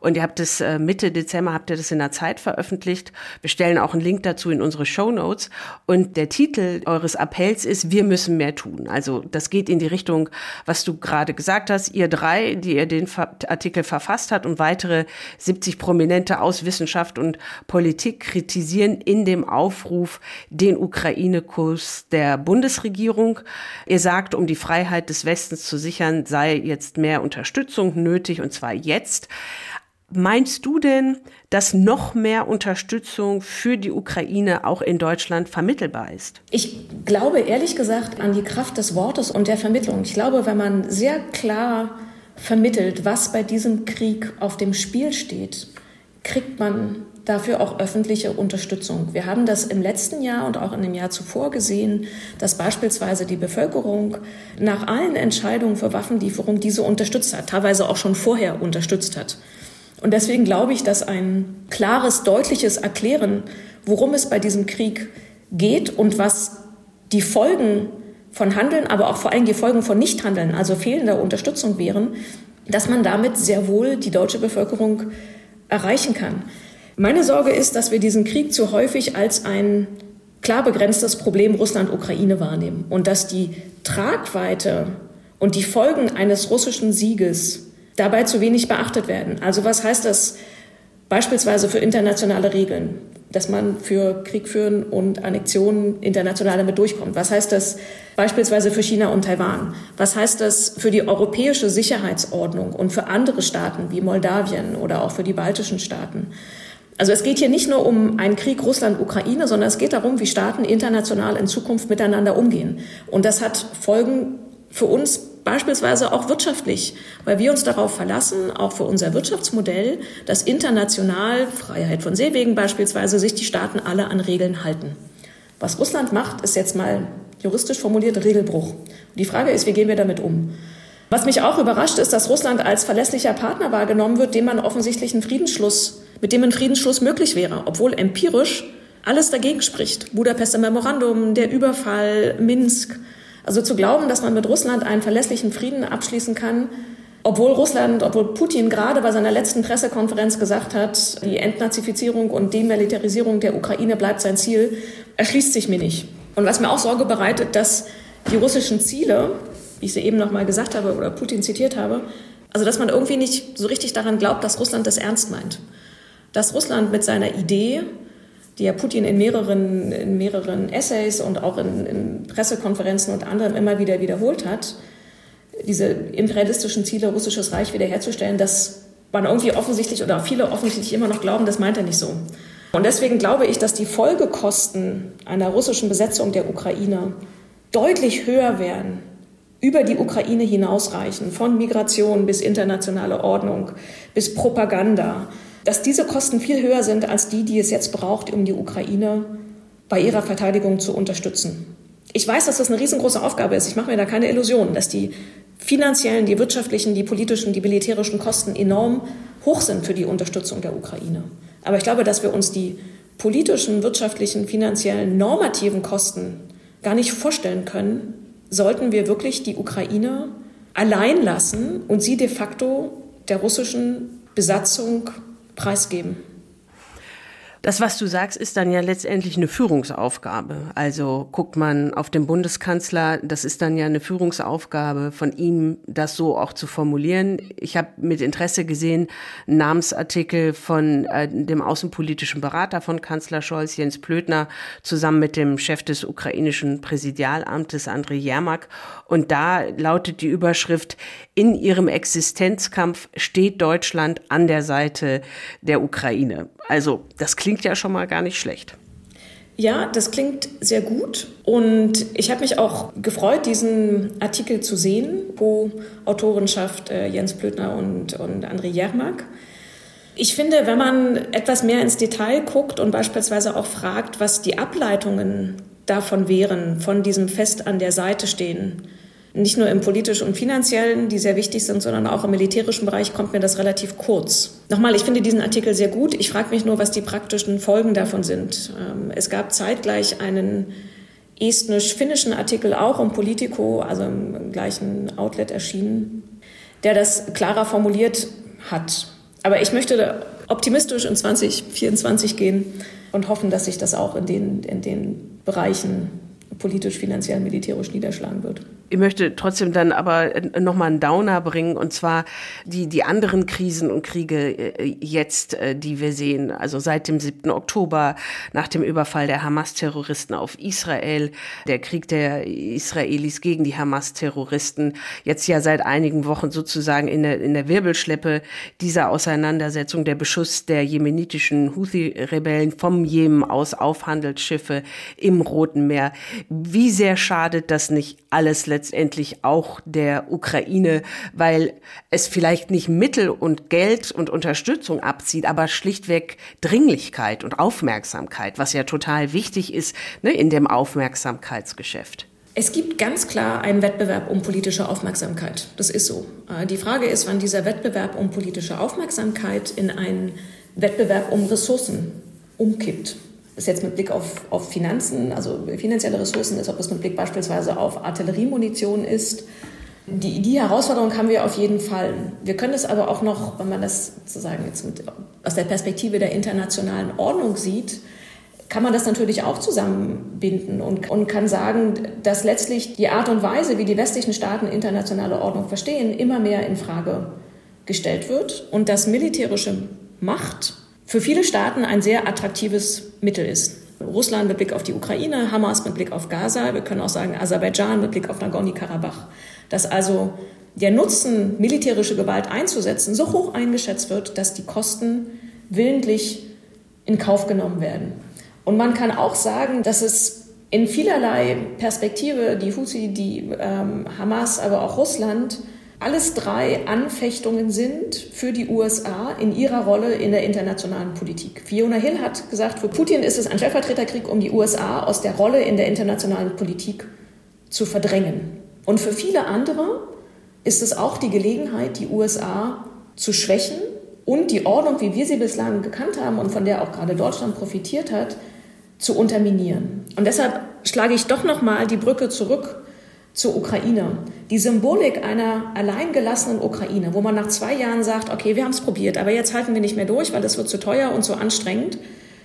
Und ihr habt es äh, Mitte Dezember, habt ihr das in der Zeit veröffentlicht. Wir stellen auch einen Link dazu in unsere Show Notes. Und der Titel eures Appells ist, wir müssen mehr tun. Also das geht in die Richtung, was du gerade gesagt hast. Ihr drei, die ihr den Artikel verfasst habt und weitere 70 Prominente aus Wissenschaft und Politik kritisieren in dem Aufruf, den Ukraine-Kurs der Bundesregierung. Ihr sagt, um die Freiheit des Westens zu sichern, sei jetzt mehr Unterstützung nötig, und zwar jetzt. Meinst du denn, dass noch mehr Unterstützung für die Ukraine auch in Deutschland vermittelbar ist? Ich glaube ehrlich gesagt an die Kraft des Wortes und der Vermittlung. Ich glaube, wenn man sehr klar vermittelt, was bei diesem Krieg auf dem Spiel steht, kriegt man dafür auch öffentliche Unterstützung. Wir haben das im letzten Jahr und auch in dem Jahr zuvor gesehen, dass beispielsweise die Bevölkerung nach allen Entscheidungen für Waffenlieferung diese unterstützt hat, teilweise auch schon vorher unterstützt hat. Und deswegen glaube ich, dass ein klares, deutliches Erklären, worum es bei diesem Krieg geht und was die Folgen von Handeln, aber auch vor allem die Folgen von Nichthandeln, also fehlender Unterstützung wären, dass man damit sehr wohl die deutsche Bevölkerung erreichen kann. Meine Sorge ist, dass wir diesen Krieg zu häufig als ein klar begrenztes Problem Russland-Ukraine wahrnehmen und dass die Tragweite und die Folgen eines russischen Sieges dabei zu wenig beachtet werden. Also was heißt das beispielsweise für internationale Regeln? dass man für Krieg führen und Annexionen international damit durchkommt. Was heißt das beispielsweise für China und Taiwan? Was heißt das für die europäische Sicherheitsordnung und für andere Staaten wie Moldawien oder auch für die baltischen Staaten? Also es geht hier nicht nur um einen Krieg Russland-Ukraine, sondern es geht darum, wie Staaten international in Zukunft miteinander umgehen. Und das hat Folgen für uns beispielsweise auch wirtschaftlich, weil wir uns darauf verlassen, auch für unser Wirtschaftsmodell, dass international, Freiheit von Seewegen beispielsweise, sich die Staaten alle an Regeln halten. Was Russland macht, ist jetzt mal juristisch formuliert Regelbruch. Die Frage ist, wie gehen wir damit um? Was mich auch überrascht, ist, dass Russland als verlässlicher Partner wahrgenommen wird, dem man offensichtlich einen Friedensschluss, mit dem ein Friedensschluss möglich wäre, obwohl empirisch alles dagegen spricht. Budapester Memorandum, der Überfall, Minsk, also zu glauben, dass man mit Russland einen verlässlichen Frieden abschließen kann, obwohl Russland, obwohl Putin gerade bei seiner letzten Pressekonferenz gesagt hat, die Entnazifizierung und Demilitarisierung der Ukraine bleibt sein Ziel, erschließt sich mir nicht. Und was mir auch Sorge bereitet, dass die russischen Ziele, wie ich sie eben noch mal gesagt habe oder Putin zitiert habe, also dass man irgendwie nicht so richtig daran glaubt, dass Russland das ernst meint. Dass Russland mit seiner Idee, die ja Putin in mehreren, in mehreren Essays und auch in, in Pressekonferenzen und anderem immer wieder wiederholt hat, diese imperialistischen Ziele, russisches Reich wiederherzustellen, dass man irgendwie offensichtlich oder viele offensichtlich immer noch glauben, das meint er nicht so. Und deswegen glaube ich, dass die Folgekosten einer russischen Besetzung der Ukraine deutlich höher werden, über die Ukraine hinausreichen, von Migration bis internationale Ordnung, bis Propaganda, dass diese Kosten viel höher sind als die, die es jetzt braucht, um die Ukraine bei ihrer Verteidigung zu unterstützen. Ich weiß, dass das eine riesengroße Aufgabe ist. Ich mache mir da keine Illusionen, dass die finanziellen, die wirtschaftlichen, die politischen, die militärischen Kosten enorm hoch sind für die Unterstützung der Ukraine. Aber ich glaube, dass wir uns die politischen, wirtschaftlichen, finanziellen, normativen Kosten gar nicht vorstellen können, sollten wir wirklich die Ukraine allein lassen und sie de facto der russischen Besatzung preisgeben. Das, was du sagst, ist dann ja letztendlich eine Führungsaufgabe. Also guckt man auf den Bundeskanzler, das ist dann ja eine Führungsaufgabe von ihm, das so auch zu formulieren. Ich habe mit Interesse gesehen, Namensartikel von äh, dem außenpolitischen Berater von Kanzler Scholz, Jens Plötner, zusammen mit dem Chef des ukrainischen Präsidialamtes, Andrei Jermak. Und da lautet die Überschrift, in ihrem Existenzkampf steht Deutschland an der Seite der Ukraine. Also das klingt ja schon mal gar nicht schlecht. Ja, das klingt sehr gut und ich habe mich auch gefreut, diesen Artikel zu sehen, wo Autorenschaft äh, Jens Blödner und, und André Jermak. Ich finde, wenn man etwas mehr ins Detail guckt und beispielsweise auch fragt, was die Ableitungen davon wären, von diesem Fest an der Seite stehen, nicht nur im politischen und finanziellen, die sehr wichtig sind, sondern auch im militärischen Bereich kommt mir das relativ kurz. Nochmal, ich finde diesen Artikel sehr gut. Ich frage mich nur, was die praktischen Folgen davon sind. Ähm, es gab zeitgleich einen estnisch-finnischen Artikel auch um Politico, also im gleichen Outlet erschienen, der das klarer formuliert hat. Aber ich möchte optimistisch in 2024 gehen und hoffen, dass sich das auch in den, in den Bereichen politisch, finanziell, militärisch niederschlagen wird. Ich möchte trotzdem dann aber nochmal einen Downer bringen, und zwar die, die anderen Krisen und Kriege äh, jetzt, äh, die wir sehen. Also seit dem 7. Oktober, nach dem Überfall der Hamas-Terroristen auf Israel, der Krieg der Israelis gegen die Hamas-Terroristen, jetzt ja seit einigen Wochen sozusagen in der, in der Wirbelschleppe dieser Auseinandersetzung, der Beschuss der jemenitischen Houthi-Rebellen vom Jemen aus auf Handelsschiffe im Roten Meer. Wie sehr schadet das nicht alles letztendlich? auch der Ukraine, weil es vielleicht nicht Mittel und Geld und Unterstützung abzieht, aber schlichtweg Dringlichkeit und Aufmerksamkeit, was ja total wichtig ist ne, in dem Aufmerksamkeitsgeschäft. Es gibt ganz klar einen Wettbewerb um politische Aufmerksamkeit. Das ist so. Äh, die Frage ist, wann dieser Wettbewerb um politische Aufmerksamkeit in einen Wettbewerb um Ressourcen umkippt. Es jetzt mit Blick auf, auf Finanzen, also finanzielle Ressourcen ist, ob es mit Blick beispielsweise auf Artilleriemunition ist. Die, die Herausforderung haben wir auf jeden Fall. Wir können es aber auch noch, wenn man das sozusagen jetzt mit, aus der Perspektive der internationalen Ordnung sieht, kann man das natürlich auch zusammenbinden und, und kann sagen, dass letztlich die Art und Weise, wie die westlichen Staaten internationale Ordnung verstehen, immer mehr in Frage gestellt wird und dass militärische Macht für viele Staaten ein sehr attraktives Mittel ist. Russland mit Blick auf die Ukraine, Hamas mit Blick auf Gaza, wir können auch sagen Aserbaidschan mit Blick auf Nagorno-Karabach. Dass also der Nutzen, militärische Gewalt einzusetzen, so hoch eingeschätzt wird, dass die Kosten willentlich in Kauf genommen werden. Und man kann auch sagen, dass es in vielerlei Perspektive die Houthi, die ähm, Hamas, aber auch Russland alles drei Anfechtungen sind für die USA in ihrer Rolle in der internationalen Politik. Fiona Hill hat gesagt, für Putin ist es ein Stellvertreterkrieg, um die USA aus der Rolle in der internationalen Politik zu verdrängen. Und für viele andere ist es auch die Gelegenheit, die USA zu schwächen und die Ordnung, wie wir sie bislang gekannt haben und von der auch gerade Deutschland profitiert hat, zu unterminieren. Und deshalb schlage ich doch noch mal die Brücke zurück zur Ukraine. Die Symbolik einer alleingelassenen Ukraine, wo man nach zwei Jahren sagt, okay, wir haben es probiert, aber jetzt halten wir nicht mehr durch, weil es wird zu teuer und zu anstrengend.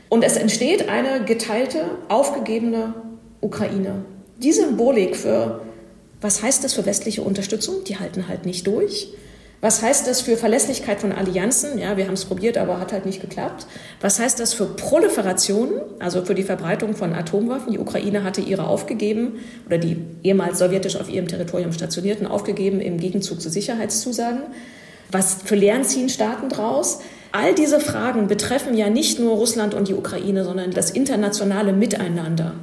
Und es entsteht eine geteilte, aufgegebene Ukraine. Die Symbolik für, was heißt das für westliche Unterstützung? Die halten halt nicht durch. Was heißt das für Verlässlichkeit von Allianzen? Ja, wir haben es probiert, aber hat halt nicht geklappt. Was heißt das für Proliferation, also für die Verbreitung von Atomwaffen? Die Ukraine hatte ihre aufgegeben oder die ehemals sowjetisch auf ihrem Territorium stationierten aufgegeben im Gegenzug zu Sicherheitszusagen. Was für Lehren ziehen Staaten draus? All diese Fragen betreffen ja nicht nur Russland und die Ukraine, sondern das internationale Miteinander.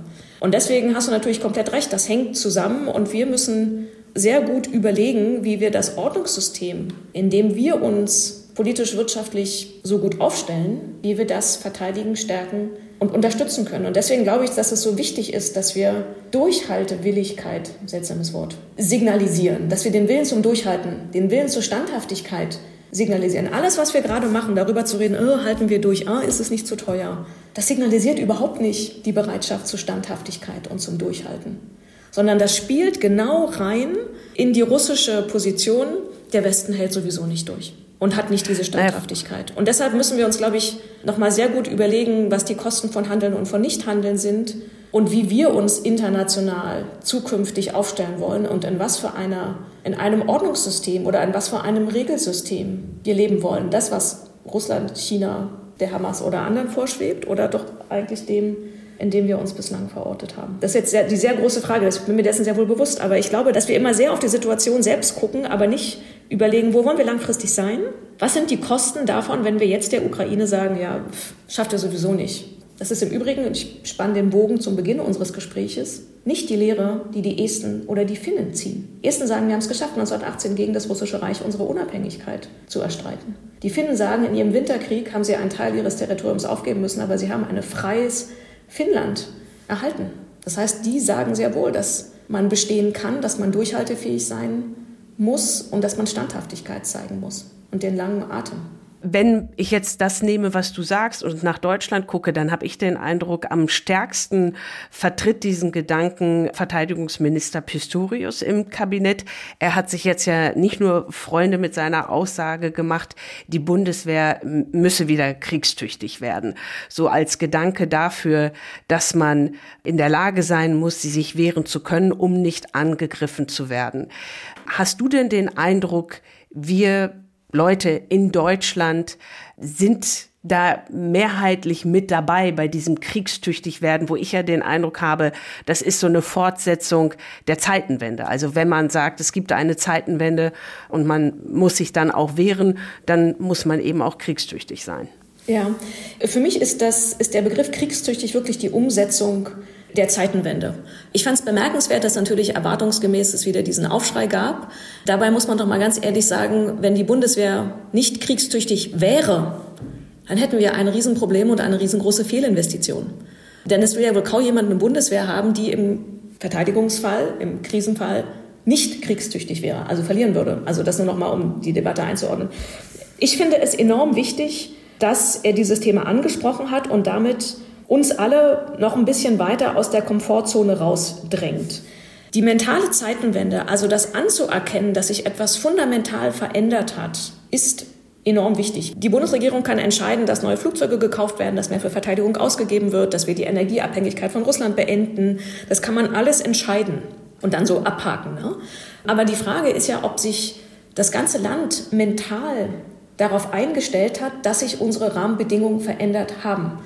Und deswegen hast du natürlich komplett recht, das hängt zusammen und wir müssen sehr gut überlegen, wie wir das Ordnungssystem, in dem wir uns politisch, wirtschaftlich so gut aufstellen, wie wir das verteidigen, stärken und unterstützen können. Und deswegen glaube ich, dass es so wichtig ist, dass wir Durchhaltewilligkeit, seltsames Wort, signalisieren, dass wir den Willen zum Durchhalten, den Willen zur Standhaftigkeit signalisieren. Alles, was wir gerade machen, darüber zu reden, oh, halten wir durch, oh, ist es nicht zu teuer, das signalisiert überhaupt nicht die Bereitschaft zur Standhaftigkeit und zum Durchhalten sondern das spielt genau rein in die russische Position, der Westen hält sowieso nicht durch und hat nicht diese Standhaftigkeit. Und deshalb müssen wir uns, glaube ich, nochmal sehr gut überlegen, was die Kosten von Handeln und von Nichthandeln sind und wie wir uns international zukünftig aufstellen wollen und in was für einer, in einem Ordnungssystem oder in was für einem Regelsystem wir leben wollen. Das, was Russland, China, der Hamas oder anderen vorschwebt oder doch eigentlich dem, in dem wir uns bislang verortet haben. Das ist jetzt sehr, die sehr große Frage, ich bin mir dessen sehr wohl bewusst, aber ich glaube, dass wir immer sehr auf die Situation selbst gucken, aber nicht überlegen, wo wollen wir langfristig sein? Was sind die Kosten davon, wenn wir jetzt der Ukraine sagen, ja, schafft er sowieso nicht? Das ist im Übrigen, und ich spanne den Bogen zum Beginn unseres Gespräches, nicht die Lehre, die die Esten oder die Finnen ziehen. Esten sagen, wir haben es geschafft, 1918 gegen das russische Reich unsere Unabhängigkeit zu erstreiten. Die Finnen sagen, in ihrem Winterkrieg haben sie einen Teil ihres Territoriums aufgeben müssen, aber sie haben ein freies Finnland erhalten. Das heißt, die sagen sehr wohl, dass man bestehen kann, dass man durchhaltefähig sein muss und dass man Standhaftigkeit zeigen muss und den langen Atem wenn ich jetzt das nehme, was du sagst und nach Deutschland gucke, dann habe ich den Eindruck, am stärksten vertritt diesen Gedanken Verteidigungsminister Pistorius im Kabinett. Er hat sich jetzt ja nicht nur Freunde mit seiner Aussage gemacht, die Bundeswehr müsse wieder kriegstüchtig werden. So als Gedanke dafür, dass man in der Lage sein muss, sie sich wehren zu können, um nicht angegriffen zu werden. Hast du denn den Eindruck, wir Leute in Deutschland sind da mehrheitlich mit dabei bei diesem kriegstüchtig werden, wo ich ja den Eindruck habe, das ist so eine Fortsetzung der Zeitenwende. Also wenn man sagt, es gibt eine Zeitenwende und man muss sich dann auch wehren, dann muss man eben auch kriegstüchtig sein. Ja, für mich ist das, ist der Begriff kriegstüchtig wirklich die Umsetzung der Zeitenwende. Ich fand es bemerkenswert, dass natürlich erwartungsgemäß es wieder diesen Aufschrei gab. Dabei muss man doch mal ganz ehrlich sagen, wenn die Bundeswehr nicht kriegstüchtig wäre, dann hätten wir ein Riesenproblem und eine riesengroße Fehlinvestition. Denn es will ja wohl kaum jemand eine Bundeswehr haben, die im Verteidigungsfall, im Krisenfall nicht kriegstüchtig wäre, also verlieren würde. Also das nur noch mal, um die Debatte einzuordnen. Ich finde es enorm wichtig, dass er dieses Thema angesprochen hat und damit uns alle noch ein bisschen weiter aus der Komfortzone rausdrängt. Die mentale Zeitenwende, also das anzuerkennen, dass sich etwas fundamental verändert hat, ist enorm wichtig. Die Bundesregierung kann entscheiden, dass neue Flugzeuge gekauft werden, dass mehr für Verteidigung ausgegeben wird, dass wir die Energieabhängigkeit von Russland beenden. Das kann man alles entscheiden und dann so abhaken. Ne? Aber die Frage ist ja, ob sich das ganze Land mental darauf eingestellt hat, dass sich unsere Rahmenbedingungen verändert haben.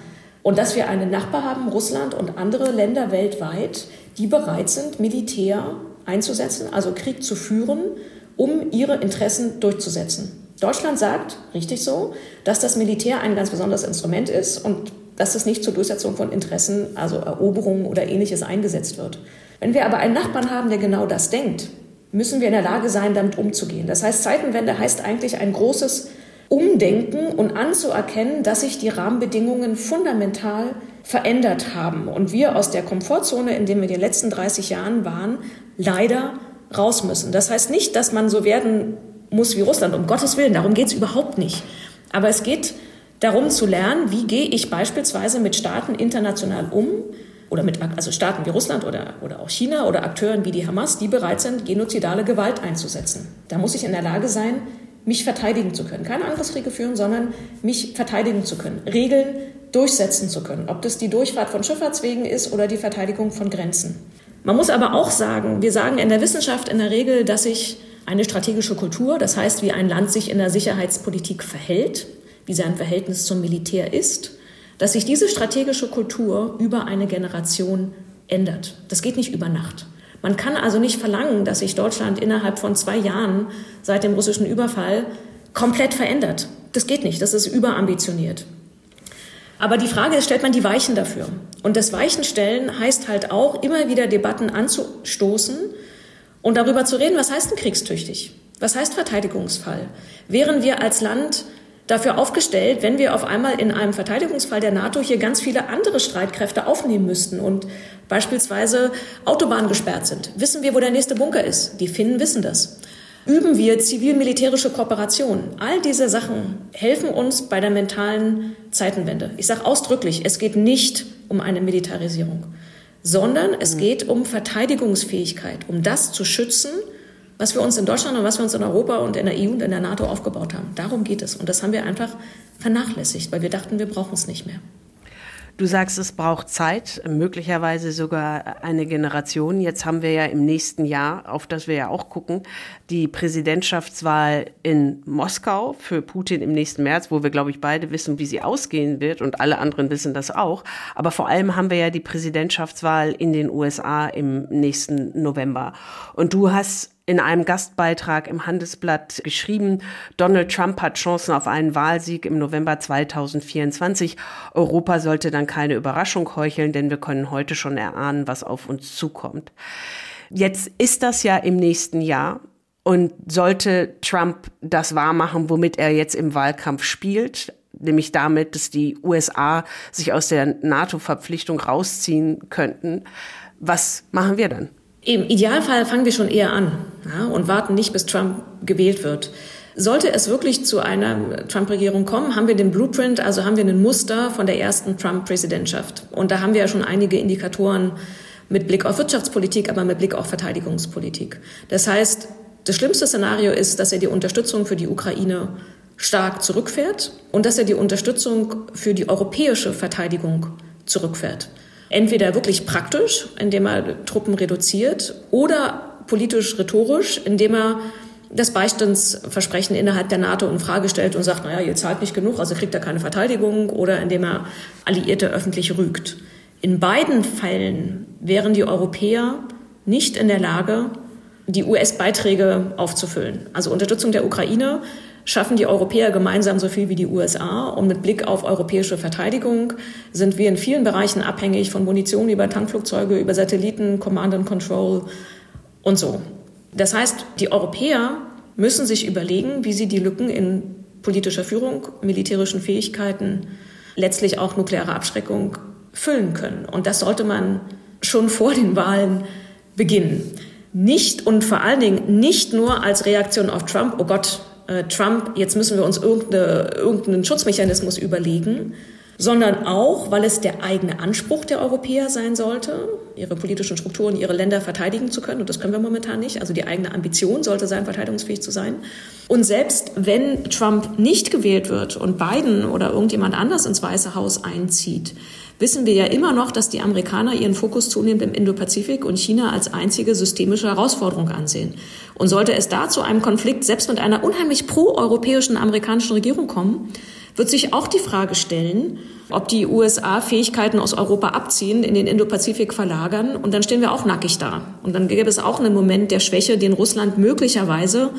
Und dass wir einen Nachbar haben, Russland und andere Länder weltweit, die bereit sind, Militär einzusetzen, also Krieg zu führen, um ihre Interessen durchzusetzen. Deutschland sagt, richtig so, dass das Militär ein ganz besonderes Instrument ist und dass es nicht zur Durchsetzung von Interessen, also Eroberungen oder ähnliches eingesetzt wird. Wenn wir aber einen Nachbarn haben, der genau das denkt, müssen wir in der Lage sein, damit umzugehen. Das heißt, Zeitenwende heißt eigentlich ein großes Umdenken und anzuerkennen, dass sich die Rahmenbedingungen fundamental verändert haben und wir aus der Komfortzone, in der wir in den letzten 30 Jahren waren, leider raus müssen. Das heißt nicht, dass man so werden muss wie Russland, um Gottes Willen, darum geht es überhaupt nicht. Aber es geht darum zu lernen, wie gehe ich beispielsweise mit Staaten international um, oder mit also Staaten wie Russland oder, oder auch China oder Akteuren wie die Hamas, die bereit sind, genozidale Gewalt einzusetzen. Da muss ich in der Lage sein, mich verteidigen zu können. Keine Angriffskriege führen, sondern mich verteidigen zu können. Regeln durchsetzen zu können. Ob das die Durchfahrt von Schifffahrtswegen ist oder die Verteidigung von Grenzen. Man muss aber auch sagen, wir sagen in der Wissenschaft in der Regel, dass sich eine strategische Kultur, das heißt, wie ein Land sich in der Sicherheitspolitik verhält, wie sein Verhältnis zum Militär ist, dass sich diese strategische Kultur über eine Generation ändert. Das geht nicht über Nacht. Man kann also nicht verlangen, dass sich Deutschland innerhalb von zwei Jahren seit dem russischen Überfall komplett verändert. Das geht nicht, das ist überambitioniert. Aber die Frage ist, stellt man die Weichen dafür? Und das Weichenstellen heißt halt auch, immer wieder Debatten anzustoßen und darüber zu reden, was heißt denn kriegstüchtig? Was heißt Verteidigungsfall? Wären wir als Land dafür aufgestellt, wenn wir auf einmal in einem Verteidigungsfall der NATO hier ganz viele andere Streitkräfte aufnehmen müssten und beispielsweise Autobahnen gesperrt sind? Wissen wir, wo der nächste Bunker ist? Die Finnen wissen das. Üben wir zivil-militärische Kooperation? All diese Sachen helfen uns bei der mentalen Zeitenwende. Ich sage ausdrücklich, es geht nicht um eine Militarisierung sondern es mhm. geht um Verteidigungsfähigkeit, um das zu schützen, was wir uns in Deutschland und was wir uns in Europa und in der EU und in der NATO aufgebaut haben. Darum geht es. Und das haben wir einfach vernachlässigt, weil wir dachten, wir brauchen es nicht mehr. Du sagst, es braucht Zeit, möglicherweise sogar eine Generation. Jetzt haben wir ja im nächsten Jahr, auf das wir ja auch gucken, die Präsidentschaftswahl in Moskau für Putin im nächsten März, wo wir, glaube ich, beide wissen, wie sie ausgehen wird und alle anderen wissen das auch. Aber vor allem haben wir ja die Präsidentschaftswahl in den USA im nächsten November. Und du hast in einem Gastbeitrag im Handelsblatt geschrieben, Donald Trump hat Chancen auf einen Wahlsieg im November 2024. Europa sollte dann keine Überraschung heucheln, denn wir können heute schon erahnen, was auf uns zukommt. Jetzt ist das ja im nächsten Jahr. Und sollte Trump das wahrmachen, womit er jetzt im Wahlkampf spielt, nämlich damit, dass die USA sich aus der NATO-Verpflichtung rausziehen könnten, was machen wir dann? Im Idealfall fangen wir schon eher an ja, und warten nicht, bis Trump gewählt wird. Sollte es wirklich zu einer Trump-Regierung kommen, haben wir den Blueprint, also haben wir ein Muster von der ersten Trump-Präsidentschaft. Und da haben wir ja schon einige Indikatoren mit Blick auf Wirtschaftspolitik, aber mit Blick auf Verteidigungspolitik. Das heißt, das schlimmste Szenario ist, dass er die Unterstützung für die Ukraine stark zurückfährt und dass er die Unterstützung für die europäische Verteidigung zurückfährt. Entweder wirklich praktisch, indem er Truppen reduziert, oder politisch rhetorisch, indem er das Beistandsversprechen innerhalb der NATO in Frage stellt und sagt, naja, ihr zahlt nicht genug, also kriegt er keine Verteidigung, oder indem er Alliierte öffentlich rügt. In beiden Fällen wären die Europäer nicht in der Lage, die US-Beiträge aufzufüllen. Also Unterstützung der Ukraine schaffen die Europäer gemeinsam so viel wie die USA. Und mit Blick auf europäische Verteidigung sind wir in vielen Bereichen abhängig von Munition über Tankflugzeuge, über Satelliten, Command and Control und so. Das heißt, die Europäer müssen sich überlegen, wie sie die Lücken in politischer Führung, militärischen Fähigkeiten, letztlich auch nukleare Abschreckung füllen können. Und das sollte man schon vor den Wahlen beginnen. Nicht und vor allen Dingen nicht nur als Reaktion auf Trump, oh Gott, Trump, jetzt müssen wir uns irgendeine, irgendeinen Schutzmechanismus überlegen, sondern auch, weil es der eigene Anspruch der Europäer sein sollte, ihre politischen Strukturen, ihre Länder verteidigen zu können. Und das können wir momentan nicht. Also die eigene Ambition sollte sein, verteidigungsfähig zu sein. Und selbst wenn Trump nicht gewählt wird und Biden oder irgendjemand anders ins Weiße Haus einzieht, wissen wir ja immer noch, dass die Amerikaner ihren Fokus zunehmend im Indopazifik und China als einzige systemische Herausforderung ansehen. Und sollte es da zu einem Konflikt selbst mit einer unheimlich proeuropäischen amerikanischen Regierung kommen, wird sich auch die Frage stellen, ob die USA Fähigkeiten aus Europa abziehen, in den Indopazifik verlagern und dann stehen wir auch nackig da. Und dann gäbe es auch einen Moment der Schwäche, den Russland möglicherweise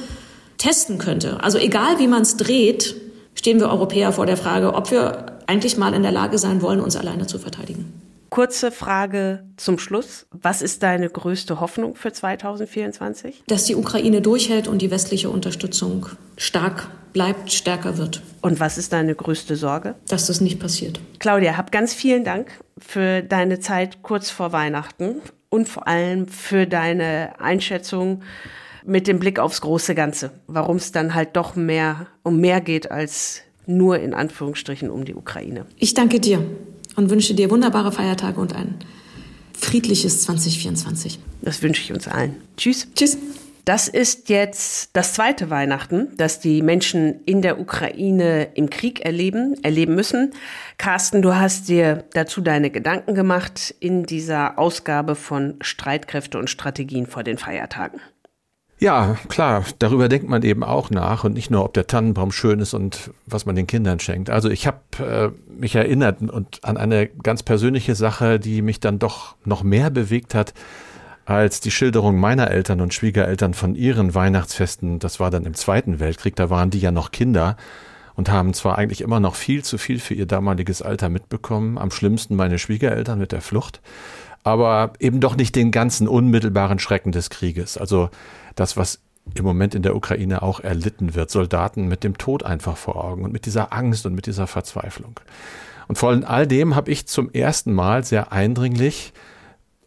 testen könnte. Also egal wie man es dreht, stehen wir Europäer vor der Frage, ob wir eigentlich mal in der Lage sein wollen, uns alleine zu verteidigen. Kurze Frage zum Schluss. Was ist deine größte Hoffnung für 2024? Dass die Ukraine durchhält und die westliche Unterstützung stark bleibt, stärker wird. Und was ist deine größte Sorge? Dass das nicht passiert. Claudia, hab ganz vielen Dank für deine Zeit kurz vor Weihnachten und vor allem für deine Einschätzung mit dem Blick aufs große Ganze, warum es dann halt doch mehr um mehr geht als nur in Anführungsstrichen um die Ukraine. Ich danke dir und wünsche dir wunderbare Feiertage und ein friedliches 2024. Das wünsche ich uns allen. Tschüss. Tschüss. Das ist jetzt das zweite Weihnachten, das die Menschen in der Ukraine im Krieg erleben, erleben müssen. Carsten, du hast dir dazu deine Gedanken gemacht in dieser Ausgabe von Streitkräfte und Strategien vor den Feiertagen. Ja, klar, darüber denkt man eben auch nach und nicht nur, ob der Tannenbaum schön ist und was man den Kindern schenkt. Also ich habe äh, mich erinnert und an eine ganz persönliche Sache, die mich dann doch noch mehr bewegt hat als die Schilderung meiner Eltern und Schwiegereltern von ihren Weihnachtsfesten. Das war dann im Zweiten Weltkrieg, da waren die ja noch Kinder und haben zwar eigentlich immer noch viel zu viel für ihr damaliges Alter mitbekommen, am schlimmsten meine Schwiegereltern mit der Flucht, aber eben doch nicht den ganzen unmittelbaren Schrecken des Krieges. Also das, was im Moment in der Ukraine auch erlitten wird. Soldaten mit dem Tod einfach vor Augen und mit dieser Angst und mit dieser Verzweiflung. Und vor allem all dem habe ich zum ersten Mal sehr eindringlich,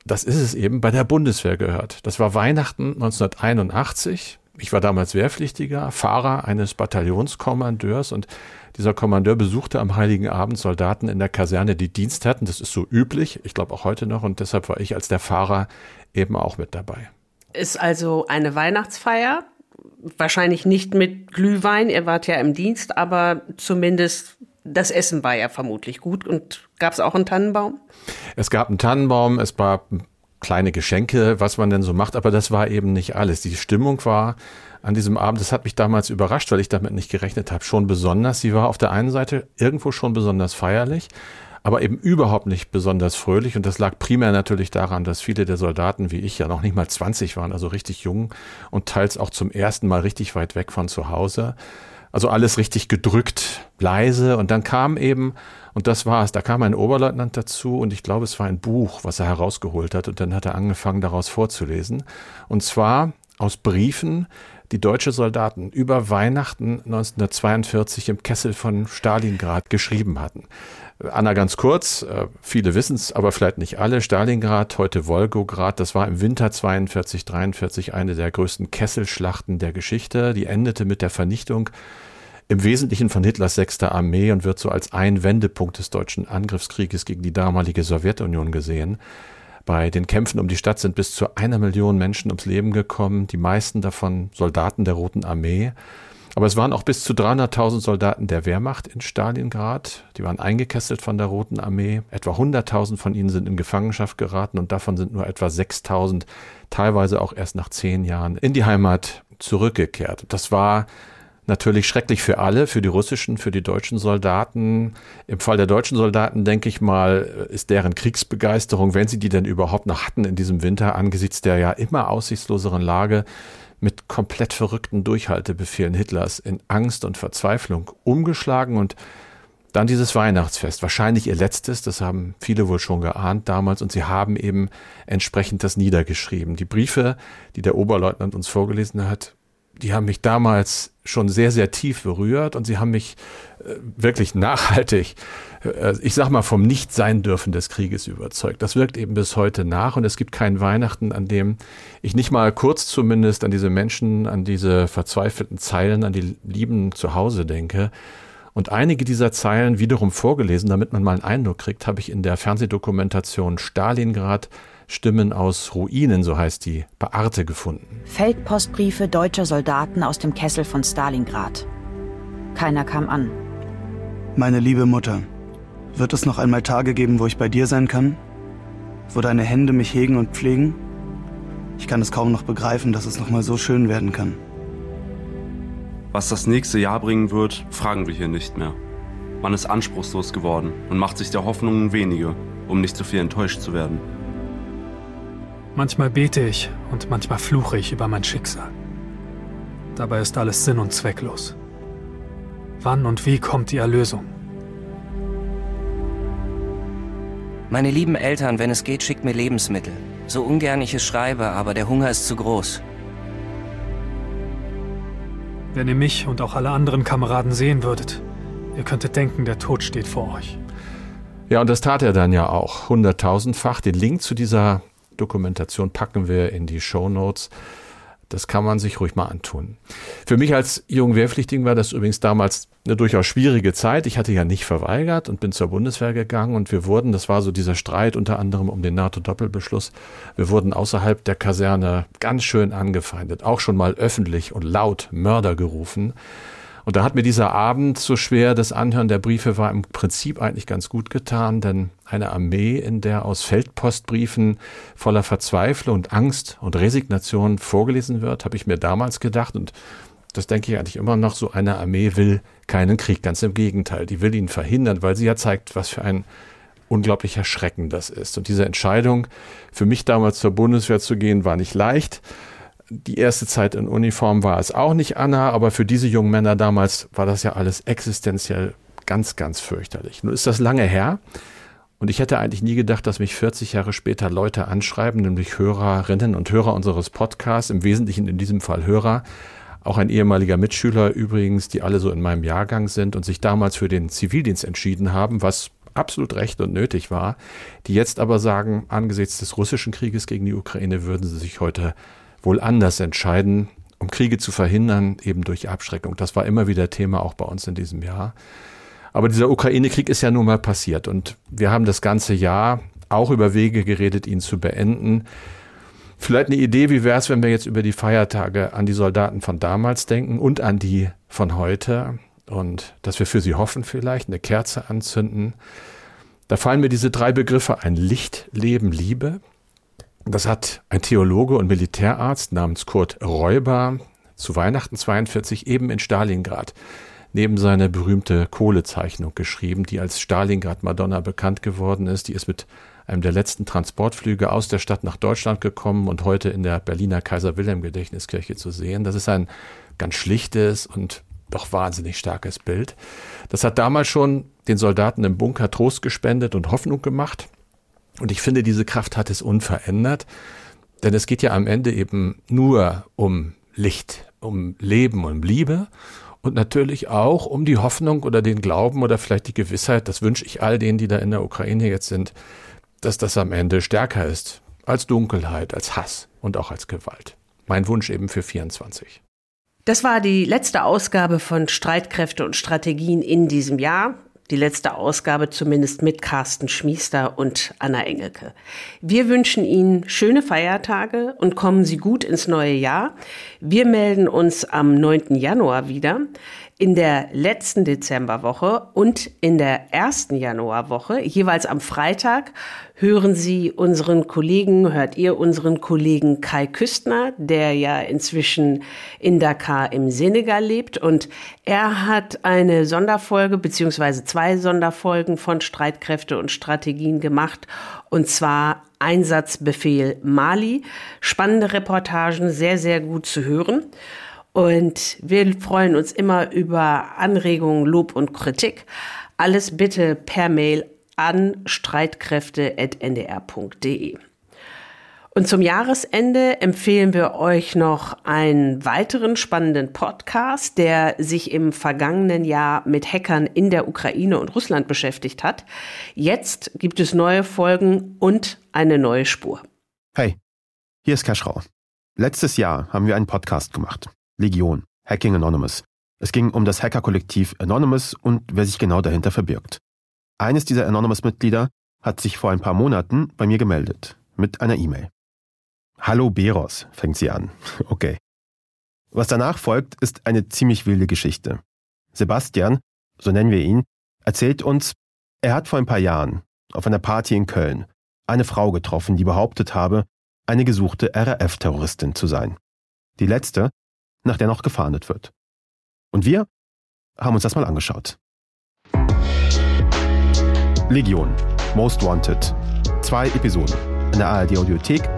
das ist es eben, bei der Bundeswehr gehört. Das war Weihnachten 1981. Ich war damals Wehrpflichtiger, Fahrer eines Bataillonskommandeurs und dieser Kommandeur besuchte am Heiligen Abend Soldaten in der Kaserne, die Dienst hatten. Das ist so üblich, ich glaube auch heute noch, und deshalb war ich als der Fahrer eben auch mit dabei. Ist also eine Weihnachtsfeier. Wahrscheinlich nicht mit Glühwein, ihr wart ja im Dienst, aber zumindest das Essen war ja vermutlich gut. Und gab es auch einen Tannenbaum? Es gab einen Tannenbaum, es war kleine Geschenke, was man denn so macht, aber das war eben nicht alles. Die Stimmung war an diesem Abend, das hat mich damals überrascht, weil ich damit nicht gerechnet habe, schon besonders. Sie war auf der einen Seite irgendwo schon besonders feierlich, aber eben überhaupt nicht besonders fröhlich. Und das lag primär natürlich daran, dass viele der Soldaten wie ich ja noch nicht mal 20 waren, also richtig jung und teils auch zum ersten Mal richtig weit weg von zu Hause. Also alles richtig gedrückt, leise. Und dann kam eben, und das war es, da kam ein Oberleutnant dazu und ich glaube, es war ein Buch, was er herausgeholt hat. Und dann hat er angefangen, daraus vorzulesen. Und zwar aus Briefen, die deutsche Soldaten über Weihnachten 1942 im Kessel von Stalingrad geschrieben hatten. Anna ganz kurz, äh, viele wissen es, aber vielleicht nicht alle. Stalingrad, heute Wolgograd, das war im Winter 42, 43 eine der größten Kesselschlachten der Geschichte. Die endete mit der Vernichtung im Wesentlichen von Hitlers sechster Armee und wird so als ein Wendepunkt des deutschen Angriffskrieges gegen die damalige Sowjetunion gesehen. Bei den Kämpfen um die Stadt sind bis zu einer Million Menschen ums Leben gekommen, die meisten davon Soldaten der Roten Armee. Aber es waren auch bis zu 300.000 Soldaten der Wehrmacht in Stalingrad. Die waren eingekesselt von der Roten Armee. Etwa 100.000 von ihnen sind in Gefangenschaft geraten und davon sind nur etwa 6.000 teilweise auch erst nach zehn Jahren in die Heimat zurückgekehrt. Das war natürlich schrecklich für alle, für die russischen, für die deutschen Soldaten. Im Fall der deutschen Soldaten, denke ich mal, ist deren Kriegsbegeisterung, wenn sie die denn überhaupt noch hatten in diesem Winter, angesichts der ja immer aussichtsloseren Lage, mit komplett verrückten Durchhaltebefehlen Hitlers in Angst und Verzweiflung umgeschlagen und dann dieses Weihnachtsfest, wahrscheinlich ihr letztes, das haben viele wohl schon geahnt damals und sie haben eben entsprechend das niedergeschrieben. Die Briefe, die der Oberleutnant uns vorgelesen hat, die haben mich damals schon sehr, sehr tief berührt und sie haben mich wirklich nachhaltig, äh, ich sag mal, vom Nichtsein dürfen des Krieges überzeugt. Das wirkt eben bis heute nach und es gibt kein Weihnachten, an dem ich nicht mal kurz zumindest an diese Menschen, an diese verzweifelten Zeilen, an die Lieben zu Hause denke. Und einige dieser Zeilen wiederum vorgelesen, damit man mal einen Eindruck kriegt, habe ich in der Fernsehdokumentation Stalingrad Stimmen aus Ruinen, so heißt die, bei gefunden. Feldpostbriefe deutscher Soldaten aus dem Kessel von Stalingrad. Keiner kam an. Meine liebe Mutter, wird es noch einmal Tage geben, wo ich bei dir sein kann? Wo deine Hände mich hegen und pflegen? Ich kann es kaum noch begreifen, dass es noch mal so schön werden kann. Was das nächste Jahr bringen wird, fragen wir hier nicht mehr. Man ist anspruchslos geworden und macht sich der Hoffnungen wenige, um nicht zu viel enttäuscht zu werden. Manchmal bete ich und manchmal fluche ich über mein Schicksal. Dabei ist alles sinn- und zwecklos. Wann und wie kommt die Erlösung? Meine lieben Eltern, wenn es geht, schickt mir Lebensmittel. So ungern ich es schreibe, aber der Hunger ist zu groß. Wenn ihr mich und auch alle anderen Kameraden sehen würdet, ihr könntet denken, der Tod steht vor euch. Ja, und das tat er dann ja auch, hunderttausendfach. Den Link zu dieser Dokumentation packen wir in die Show Notes. Das kann man sich ruhig mal antun. Für mich als jungen Wehrpflichtigen war das übrigens damals eine durchaus schwierige Zeit. Ich hatte ja nicht verweigert und bin zur Bundeswehr gegangen und wir wurden, das war so dieser Streit unter anderem um den NATO-Doppelbeschluss, wir wurden außerhalb der Kaserne ganz schön angefeindet, auch schon mal öffentlich und laut Mörder gerufen. Und da hat mir dieser Abend so schwer, das Anhören der Briefe war im Prinzip eigentlich ganz gut getan, denn eine Armee, in der aus Feldpostbriefen voller Verzweiflung und Angst und Resignation vorgelesen wird, habe ich mir damals gedacht. Und das denke ich eigentlich immer noch, so eine Armee will keinen Krieg, ganz im Gegenteil, die will ihn verhindern, weil sie ja zeigt, was für ein unglaublicher Schrecken das ist. Und diese Entscheidung, für mich damals zur Bundeswehr zu gehen, war nicht leicht die erste Zeit in Uniform war es auch nicht Anna, aber für diese jungen Männer damals war das ja alles existenziell ganz, ganz fürchterlich. Nun ist das lange her und ich hätte eigentlich nie gedacht, dass mich 40 Jahre später Leute anschreiben, nämlich Hörerinnen und Hörer unseres Podcasts, im Wesentlichen in diesem Fall Hörer, auch ein ehemaliger Mitschüler übrigens, die alle so in meinem Jahrgang sind und sich damals für den Zivildienst entschieden haben, was absolut recht und nötig war, die jetzt aber sagen, angesichts des russischen Krieges gegen die Ukraine würden sie sich heute wohl anders entscheiden, um Kriege zu verhindern, eben durch Abschreckung. Das war immer wieder Thema auch bei uns in diesem Jahr. Aber dieser Ukraine-Krieg ist ja nun mal passiert und wir haben das ganze Jahr auch über Wege geredet, ihn zu beenden. Vielleicht eine Idee, wie wäre es, wenn wir jetzt über die Feiertage an die Soldaten von damals denken und an die von heute und dass wir für sie hoffen vielleicht, eine Kerze anzünden. Da fallen mir diese drei Begriffe ein. Licht, Leben, Liebe. Das hat ein Theologe und Militärarzt namens Kurt Räuber zu Weihnachten 42 eben in Stalingrad neben seiner berühmte Kohlezeichnung geschrieben, die als Stalingrad Madonna bekannt geworden ist. Die ist mit einem der letzten Transportflüge aus der Stadt nach Deutschland gekommen und heute in der Berliner Kaiser Wilhelm Gedächtniskirche zu sehen. Das ist ein ganz schlichtes und doch wahnsinnig starkes Bild. Das hat damals schon den Soldaten im Bunker Trost gespendet und Hoffnung gemacht. Und ich finde, diese Kraft hat es unverändert, denn es geht ja am Ende eben nur um Licht, um Leben und Liebe und natürlich auch um die Hoffnung oder den Glauben oder vielleicht die Gewissheit, das wünsche ich all denen, die da in der Ukraine jetzt sind, dass das am Ende stärker ist als Dunkelheit, als Hass und auch als Gewalt. Mein Wunsch eben für 24. Das war die letzte Ausgabe von Streitkräfte und Strategien in diesem Jahr die letzte Ausgabe zumindest mit Carsten Schmiester und Anna Engelke. Wir wünschen Ihnen schöne Feiertage und kommen Sie gut ins neue Jahr. Wir melden uns am 9. Januar wieder in der letzten Dezemberwoche und in der ersten Januarwoche, jeweils am Freitag, hören Sie unseren Kollegen, hört ihr unseren Kollegen Kai Küstner, der ja inzwischen in Dakar im Senegal lebt und er hat eine Sonderfolge beziehungsweise zwei Sonderfolgen von Streitkräfte und Strategien gemacht und zwar Einsatzbefehl Mali. Spannende Reportagen, sehr, sehr gut zu hören. Und wir freuen uns immer über Anregungen, Lob und Kritik. Alles bitte per Mail an streitkräfte.ndr.de. Und zum Jahresende empfehlen wir euch noch einen weiteren spannenden Podcast, der sich im vergangenen Jahr mit Hackern in der Ukraine und Russland beschäftigt hat. Jetzt gibt es neue Folgen und eine neue Spur. Hey, hier ist Kaschrau. Letztes Jahr haben wir einen Podcast gemacht. Legion, Hacking Anonymous. Es ging um das Hackerkollektiv Anonymous und wer sich genau dahinter verbirgt. Eines dieser Anonymous-Mitglieder hat sich vor ein paar Monaten bei mir gemeldet mit einer E-Mail. Hallo Beros, fängt sie an. Okay. Was danach folgt, ist eine ziemlich wilde Geschichte. Sebastian, so nennen wir ihn, erzählt uns, er hat vor ein paar Jahren auf einer Party in Köln eine Frau getroffen, die behauptet habe, eine gesuchte RAF-Terroristin zu sein. Die letzte, nach der noch gefahndet wird. Und wir haben uns das mal angeschaut. Legion, Most Wanted. Zwei Episoden in der ARD Audiothek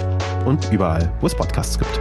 und überall, wo es Podcasts gibt.